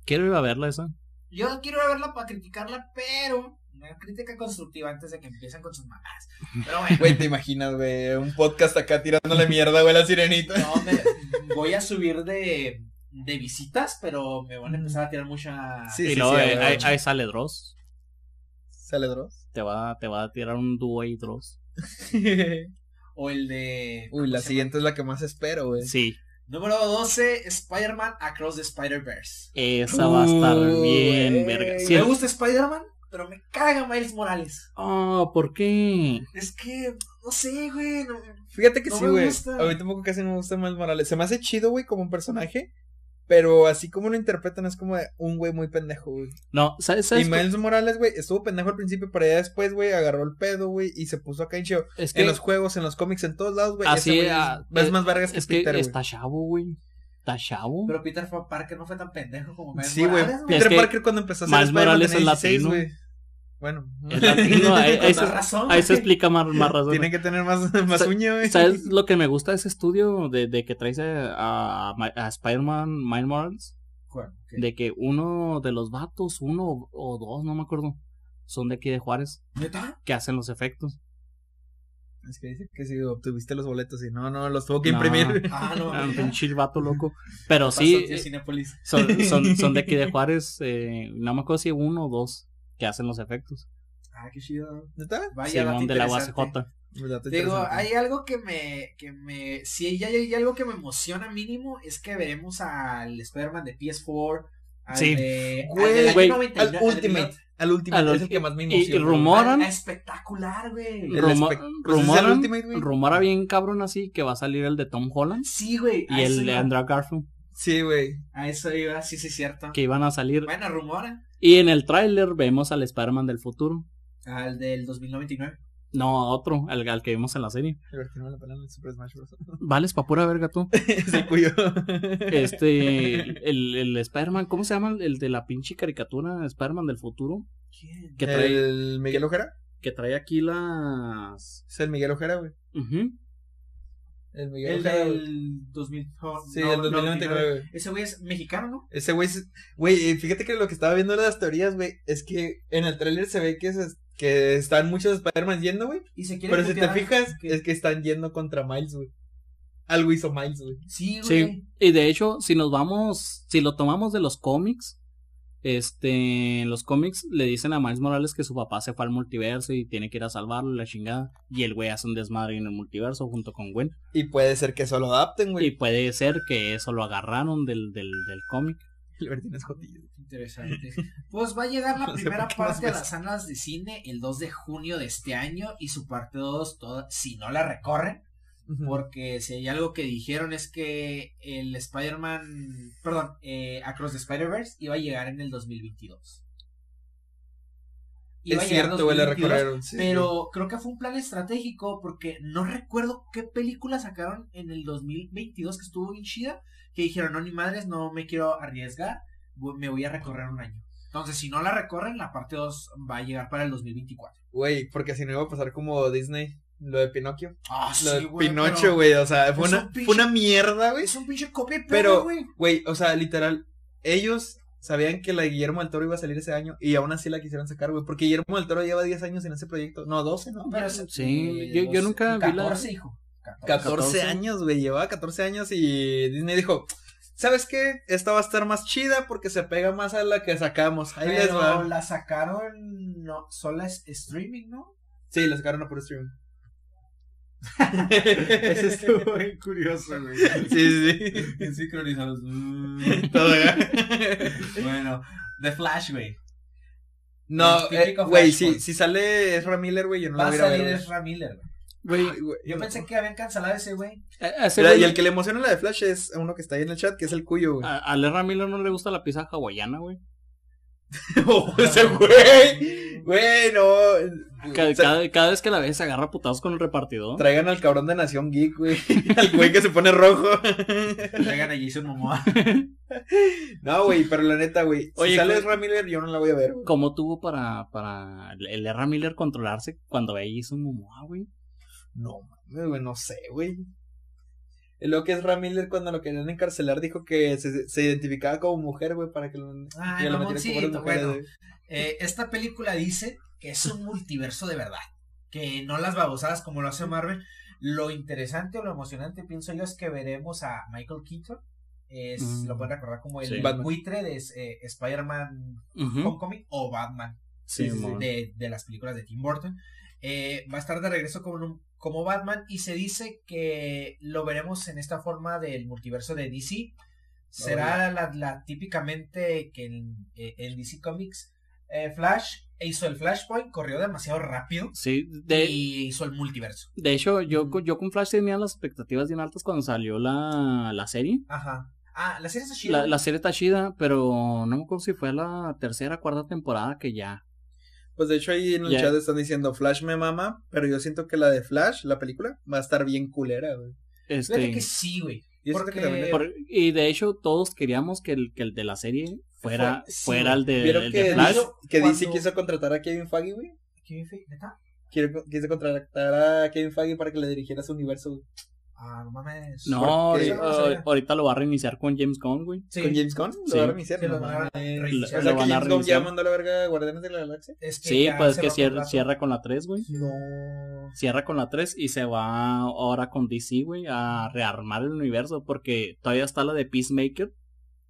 Quiero ir a verla esa. Yo quiero verla para criticarla, pero una crítica constructiva antes de que empiecen con sus mamadas. Pero bueno, Güey, te imaginas, güey, un podcast acá tirándole mierda, güey, a la sirenita. no, me- voy a subir de, de visitas, pero me van a empezar a tirar mucha... Sí, y luego sí, eh, güey. ahí, ahí sale Dross. ¿Sale Dross? Te va, te va a tirar un dúo ahí Dross. O el de... Uy, la ¿cómo se siguiente es la que más espero, güey. Sí? Número 12, Spider-Man Across the Spider-Verse. esa va a estar bien, güey. verga. Me Sí, gusta Spider-Man, pero me caga Miles Morales. Oh, ¿por qué? Es que, no sé, güey. no- Fíjate que No sí, me güey. A mí tampoco casi no me gusta Miles Morales. Se me hace chido, güey, como un personaje. Pero así como lo interpretan es como de un güey muy pendejo, güey. No, ¿sabes? Y sabes cu- Miles Morales, güey, estuvo pendejo al principio, pero ya después, güey, agarró el pedo, güey, y se puso acá en chido. Es que En los juegos, en los cómics, en todos lados, güey. Así, ese güey es- es, eh, más vergas que es que Peter, güey. está chavo, güey. Está chavo. Pero Peter Parker no fue tan pendejo como Miles Sí, güey. Morales, Peter que Parker cuando empezó a hacer Miles Morales es 16, latino. güey. Bueno. Es latino, razón, se güey. explica más, más razón. Tiene que tener más, más uña, güey. ¿Sabes lo que me gusta de ese estudio de, de que traes a, a, a Spider-Man Miles Morales? De que uno de los vatos, uno o dos, no me acuerdo, son de aquí de Juárez, ¿Neta? que hacen los efectos. Es que dice que si obtuviste los boletos y no, no, los tuvo que No. imprimir. Ah, no. Ah, Un pinche vato loco. Pero Pasó, sí, tío, Cinépolis. son, son, son de aquí de Juárez, eh, no me acuerdo si uno o dos que hacen los efectos. Ah, qué chido. ¿Neta? Vaya, Simón de la. UACJ. Dato Digo, hay algo que me, que me, si hay, hay algo que me emociona mínimo es que veremos al Spider-Man de PS4, al Sí. de, al Güey, del año güey, 99, Al al del Ultimate. Al Ultimate Al es el que más me y- emociona. y rumoran- Ah, espectacular, güey. El Rumo- espe- pues rumoran, Ultimate, güey. rumora bien cabrón así que va a salir el de Tom Holland Sí, güey. y el de. Andrew Garfield Sí, güey. A eso iba, sí, sí, es cierto. que iban a salir. Bueno, rumora. Y en el tráiler vemos al Spider-Man del futuro. Al del 2099. No, a otro, al, al que vimos en la serie. Vales pa' pura verga tú. Se cuyo. Este, el, el Spider-Man, ¿cómo se llama? El de la pinche caricatura, Spider-Man del futuro. ¿Quién? Que trae, ¿El Miguel Ojera? que trae aquí las... Es el Miguel Ojera, güey. Ujú. El Miguel del 2000. Sí, no, el 2099, güey. Ese güey es mexicano, ¿no? Ese güey, es- güey, eh, fíjate que lo que estaba viendo de las teorías, güey, es que en el tráiler se ve que, se- que están muchos Spider-Man yendo, güey. Y se quiere Pero si te fijas, que- es que están yendo contra Miles, güey. Algo hizo Miles, güey. Sí, güey. Sí, y de hecho, si nos vamos, si lo tomamos de los cómics, este, en los cómics le dicen a Miles Morales que su papá se fue al multiverso y tiene que ir a salvarlo, y la chingada, y el güey hace un desmadre en el multiverso junto con Gwen. Y puede ser que eso lo adapten, Y güey. puede ser que eso lo agarraron del, del, del cómic. Libertino es jodido. Interesante. Pues va a llegar la No primera parte a ves. las salas de cine el 2 de junio de este año y su parte 2, toda, si no la recorren, porque si hay algo que dijeron es que el Spider-Man, perdón, eh, Across the Spider-Verse iba a llegar en el 2022. Iba a Es llegar cierto, güey, la 2022, recorrieron. sí, Pero creo que fue un plan estratégico porque no recuerdo qué película sacaron en el 2022 que estuvo bien chida. Que dijeron, no, ni madres, no me quiero arriesgar, me voy a recorrer un año. Entonces, si no la recorren, la parte 2 va a llegar para el 2024. Güey, porque si no iba a pasar como Disney, lo de Pinocchio. Ah, Lo de güey, Pinocho, güey, o sea, fue una, un pinche- fue una mierda, güey. Es un pinche copia y Pero, güey. güey, o sea, literal, ellos sabían que la de Guillermo del Toro iba a salir ese año y aún así la quisieron sacar, güey, porque Guillermo del Toro lleva 10 años en ese proyecto. No, 12, ¿no? Pero Sí, yo- nunca vi la- 14, hijo. 14. 14, 14. años, güey, llevaba 14 años y Disney dijo, ¿sabes qué? Esta va a estar más chida porque se pega más a la que sacamos. Ahí les Pero va. la sacaron, no, solo es streaming, ¿no? Sí, la sacaron a por streaming. Ese estuvo bien curioso, güey. Sí, sí. Bien sincronizados. Todo, ¿eh? bueno, The Flash, güey. No, eh, güey, Flashpoint. si, si sale Ezra Miller, güey, yo no Va la a voy a ir a salir ver. Ezra Miller, güey. Güey, Ay, güey, Yo no. pensé que habían cancelado ese güey. a- a ese Mira, güey- y el que le emociona la de Flash es uno que está ahí en el chat, que es el cuyo, güey. a, a Ezra Miller no le gusta la pizza hawaiana, güey. Oh, ese güey. Güey, no. Cada, O sea, cada- cada vez que la ves se agarra putazos con el repartidor. Traigan al cabrón de Nación Geek, güey. Al güey que se pone rojo. Traigan a Jason Momoa. No, güey, pero la neta, güey. Si Oye, sale güey. Ezra Miller, yo no la voy a ver, güey. ¿Cómo tuvo para, para el Ezra Miller controlarse cuando veía Jason Momoa, güey? No, mames, güey, no sé, güey. Luego que es Miller cuando lo querían encarcelar dijo que se, se identificaba como mujer, güey, para que lo, Ay, que lo metieran como bueno. güey. Eh, esta película dice que es un multiverso de verdad, que no las babosadas como lo hace Marvel. Lo interesante o lo emocionante, pienso yo, es que veremos a Michael Keaton. Es, Mm. Lo pueden recordar como el Sí. Buitre de eh, Spider-Man. Homecoming o Batman Sí, de, de las películas de Tim Burton. Eh, va a estar de regreso como, un- como Batman y se dice que lo veremos en esta forma del multiverso de DC. Será la, la típicamente que en, eh, en DC Comics eh, Flash hizo el Flashpoint, corrió demasiado rápido Sí, de, y hizo el multiverso. de hecho, yo, con- yo con Flash tenía las expectativas bien altas cuando salió la, la serie. Ajá. Ah, la serie está chida. La, la serie está chida, pero no me acuerdo si fue la tercera o cuarta temporada que ya. Pues de hecho ahí en el chat están diciendo Flash me mama, pero yo siento que la de Flash, la película, va a estar bien culera, güey. Este, Fíjate que sí, güey. Y eso Porque- que también le- por- y de hecho, todos queríamos que el, que el de la serie fuera, Fue- sí, fuera el de, ¿Vieron el que, de Flash. dijo- que DC cuando- quiso contratar a Kevin Feige, güey? ¿Qué fe- neta? Quiero- Quiso contratar a Kevin Feige para que le dirigiera su universo, güey. Ah, no mames. No, ahorita- no lo va a reiniciar con James Gunn, güey. Sí. ¿Con James Gunn? Sí. Lo va a reiniciar, Sí, no lo van a reiniciar. O Lo sea que van a James Gunn ya mandó a la verga a Guardianes de la Galaxia. Es que Sí, pues cerró que cierra, contrato. cierra con la 3, güey. No. Cierra con la 3 y se va ahora con DC, güey, a rearmar el universo porque todavía está la de Peacemaker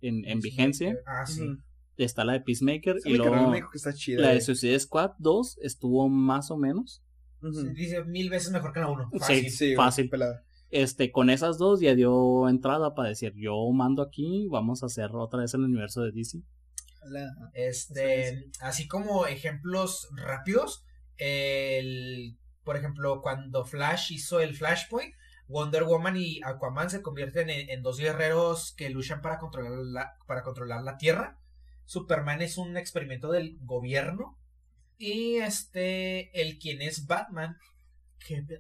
en, en vigencia. Ah, sí. Está la de Peacemaker Sí, y luego me dijo que está chida. la de. Suicide Squad 2 estuvo más o menos. Sí, Dice mil veces mejor que la uno. Sí. Fácil. Sí, güey, fácil. pelada. Este, con esas dos ya dio entrada para decir, yo mando aquí, vamos a hacer otra vez el universo de DC. La- Este, así como ejemplos rápidos, el, por ejemplo, cuando Flash hizo el Flashpoint, Wonder Woman y Aquaman se convierten en, en dos guerreros que luchan para controlar la, para controlar la Tierra. Superman es un experimento del gobierno y este, el quien es Batman,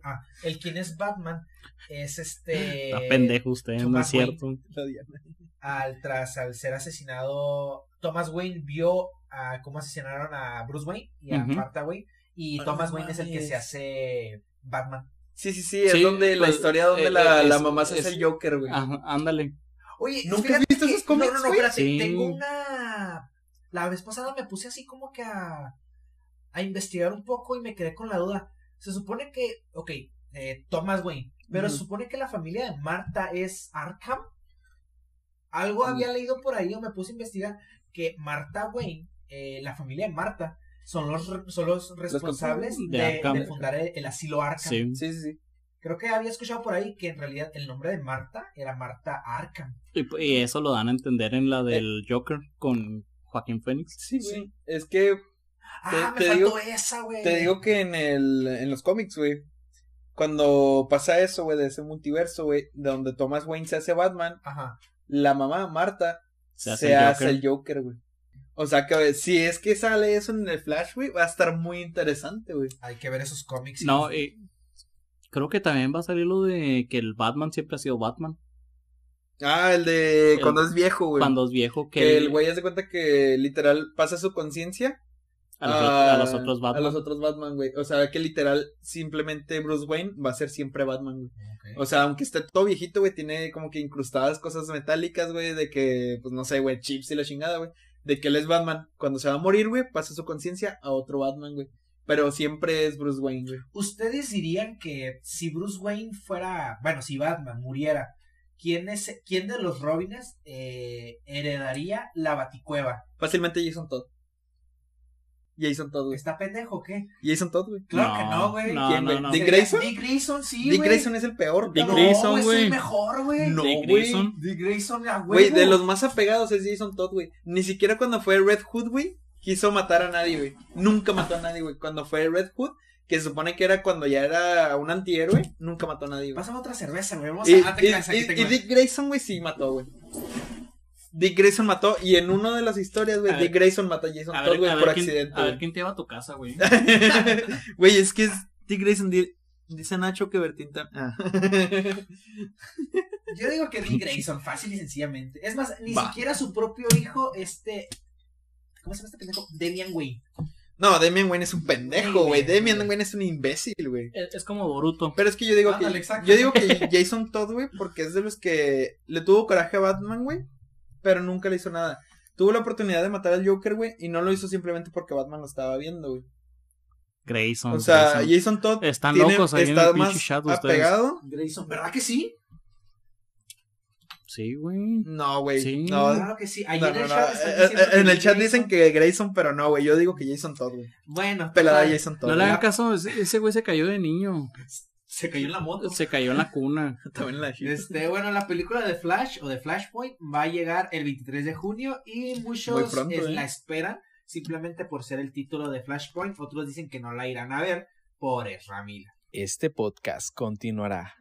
ah, el quien es Batman es este, Está pendejo usted, no es Wayne. cierto. al tras al ser asesinado Thomas Wayne vio a cómo asesinaron a Bruce Wayne y a Ujú. Martha Wayne y Ah, Thomas no Wayne es el que se hace Batman. Sí, sí, sí, es Sí, donde la pues, historia donde eh, la, eh, la mamá se hace es- el Joker, güey. Ajá, ándale. Oye, ¿Nunca has visto esos cómics, No, no, no, espérate, Sí. tengo una la vez pasada me puse así como que a a investigar un poco y me quedé con la duda. Se supone que, ok, eh, Thomas Wayne, pero se supone que la familia de Marta es Arkham. Algo Mm. había leído por ahí o me puse a investigar que Marta Wayne, eh, la familia de Marta, son los, son los responsables de de, Arkham. de fundar el, el asilo Arkham. Sí. Sí, sí, sí. Creo que había escuchado por ahí que en realidad el nombre de Marta era Marta Arkham. Y, y eso lo dan a entender en Eh. la del Joker con Joaquín Phoenix. Sí, güey. Es que Ah, te me digo- faltó esa, güey. te digo que en el en los cómics, güey, cuando pasa eso, güey, de ese multiverso, güey, de donde Thomas Wayne se hace Batman, Ajá. la mamá Marta Se se, hace el hace Joker. el Joker, güey. O sea que si es que sale eso en el Flash, güey, va a estar muy interesante, güey. Hay que ver esos cómics. y- No, y creo que también va a salir lo de que el Batman siempre ha sido Batman. Ah, el de El- cuando es viejo, güey. Cuando es viejo, que, Que el güey hace cuenta que literal pasa su conciencia a, los, a- a los otros Batman. A los otros Batman, güey. O sea, que literal simplemente Bruce Wayne va a ser siempre Batman, güey. O sea, aunque esté todo viejito, güey, tiene como que incrustadas cosas metálicas, güey, de que, pues no sé, güey, chips y la chingada, güey. De que él es Batman. Cuando se va a morir, güey, pasa su conciencia a otro Batman, güey. Pero siempre es Bruce Wayne, güey. ¿Ustedes dirían que si Bruce Wayne fuera, bueno, si Batman muriera, ¿quién, es, quién de los Robines eh, heredaría la Baticueva? Fácilmente Jason Todd. Jason Todd, güey. ¿Está pendejo o qué? Jason Todd, güey. Claro que no, güey. No, ¿Quién, no, güey? no. Dick Grayson? Dick Grayson, sí, Dick güey. Grayson es el peor, Dick. Grayson, es güey. el mejor, güey. No, Dick güey. Grayson. Dick Grayson, Güey, huevo. de los más apegados es Jason Todd, güey. Ni siquiera cuando fue Red Hood, güey, quiso matar a nadie, güey. Nunca mató a nadie, güey. Cuando fue Red Hood, que se supone que era cuando ya era un antihéroe, nunca mató a nadie, güey. Pásame otra cerveza, güey. Vamos Y, a... te y- y- tengo. y Dick Grayson, güey, sí mató, güey. Dick Grayson mató, y en una de las historias, güey. Dick Grayson mató a Jason A Todd, güey, por ver quién- accidente. a ver quién te lleva a tu casa, güey. Güey, es que es Dick Grayson, di- dice Nacho que Bertín ah. Yo digo que Dick Grayson, fácil y sencillamente. Es más, ni Va. siquiera su propio hijo, este... ¿Cómo se llama este pendejo? Damian Wayne. No, Damian Wayne es un pendejo, güey. güey. Wayne es un imbécil, güey. Es, es como Boruto. Pero es que yo digo Ándale, que exacto. yo digo que Jason Todd, güey, porque es de los que le tuvo coraje a Batman, güey, pero nunca le hizo nada. Tuvo la oportunidad de matar al Joker, güey, y no lo hizo simplemente porque Batman lo estaba viendo, güey. Grayson. O sea, Grayson. Jason Todd Están tiene- locos ahí en está el pinche más chat ustedes. apegado. Grayson, ¿verdad que sí? Sí, güey. No, güey. Sí. No, Claro que sí. Ahí no, en el no, chat Eh, eh, En el chat Grayson. dicen que Grayson, pero no, güey. Yo digo que Jason Todd, güey. Bueno, Pelada Jason Todd. No le hagan caso, ese ese güey se cayó de niño. Se cayó en la moto. Se cayó en la cuna. También la. Este, bueno, la película de Flash o de Flashpoint va a llegar el 23 de junio y muchos pronto, es- ¿eh? la esperan simplemente por ser el título de Flashpoint. Otros dicen que no la irán a ver por Ezra Miller. Este podcast continuará.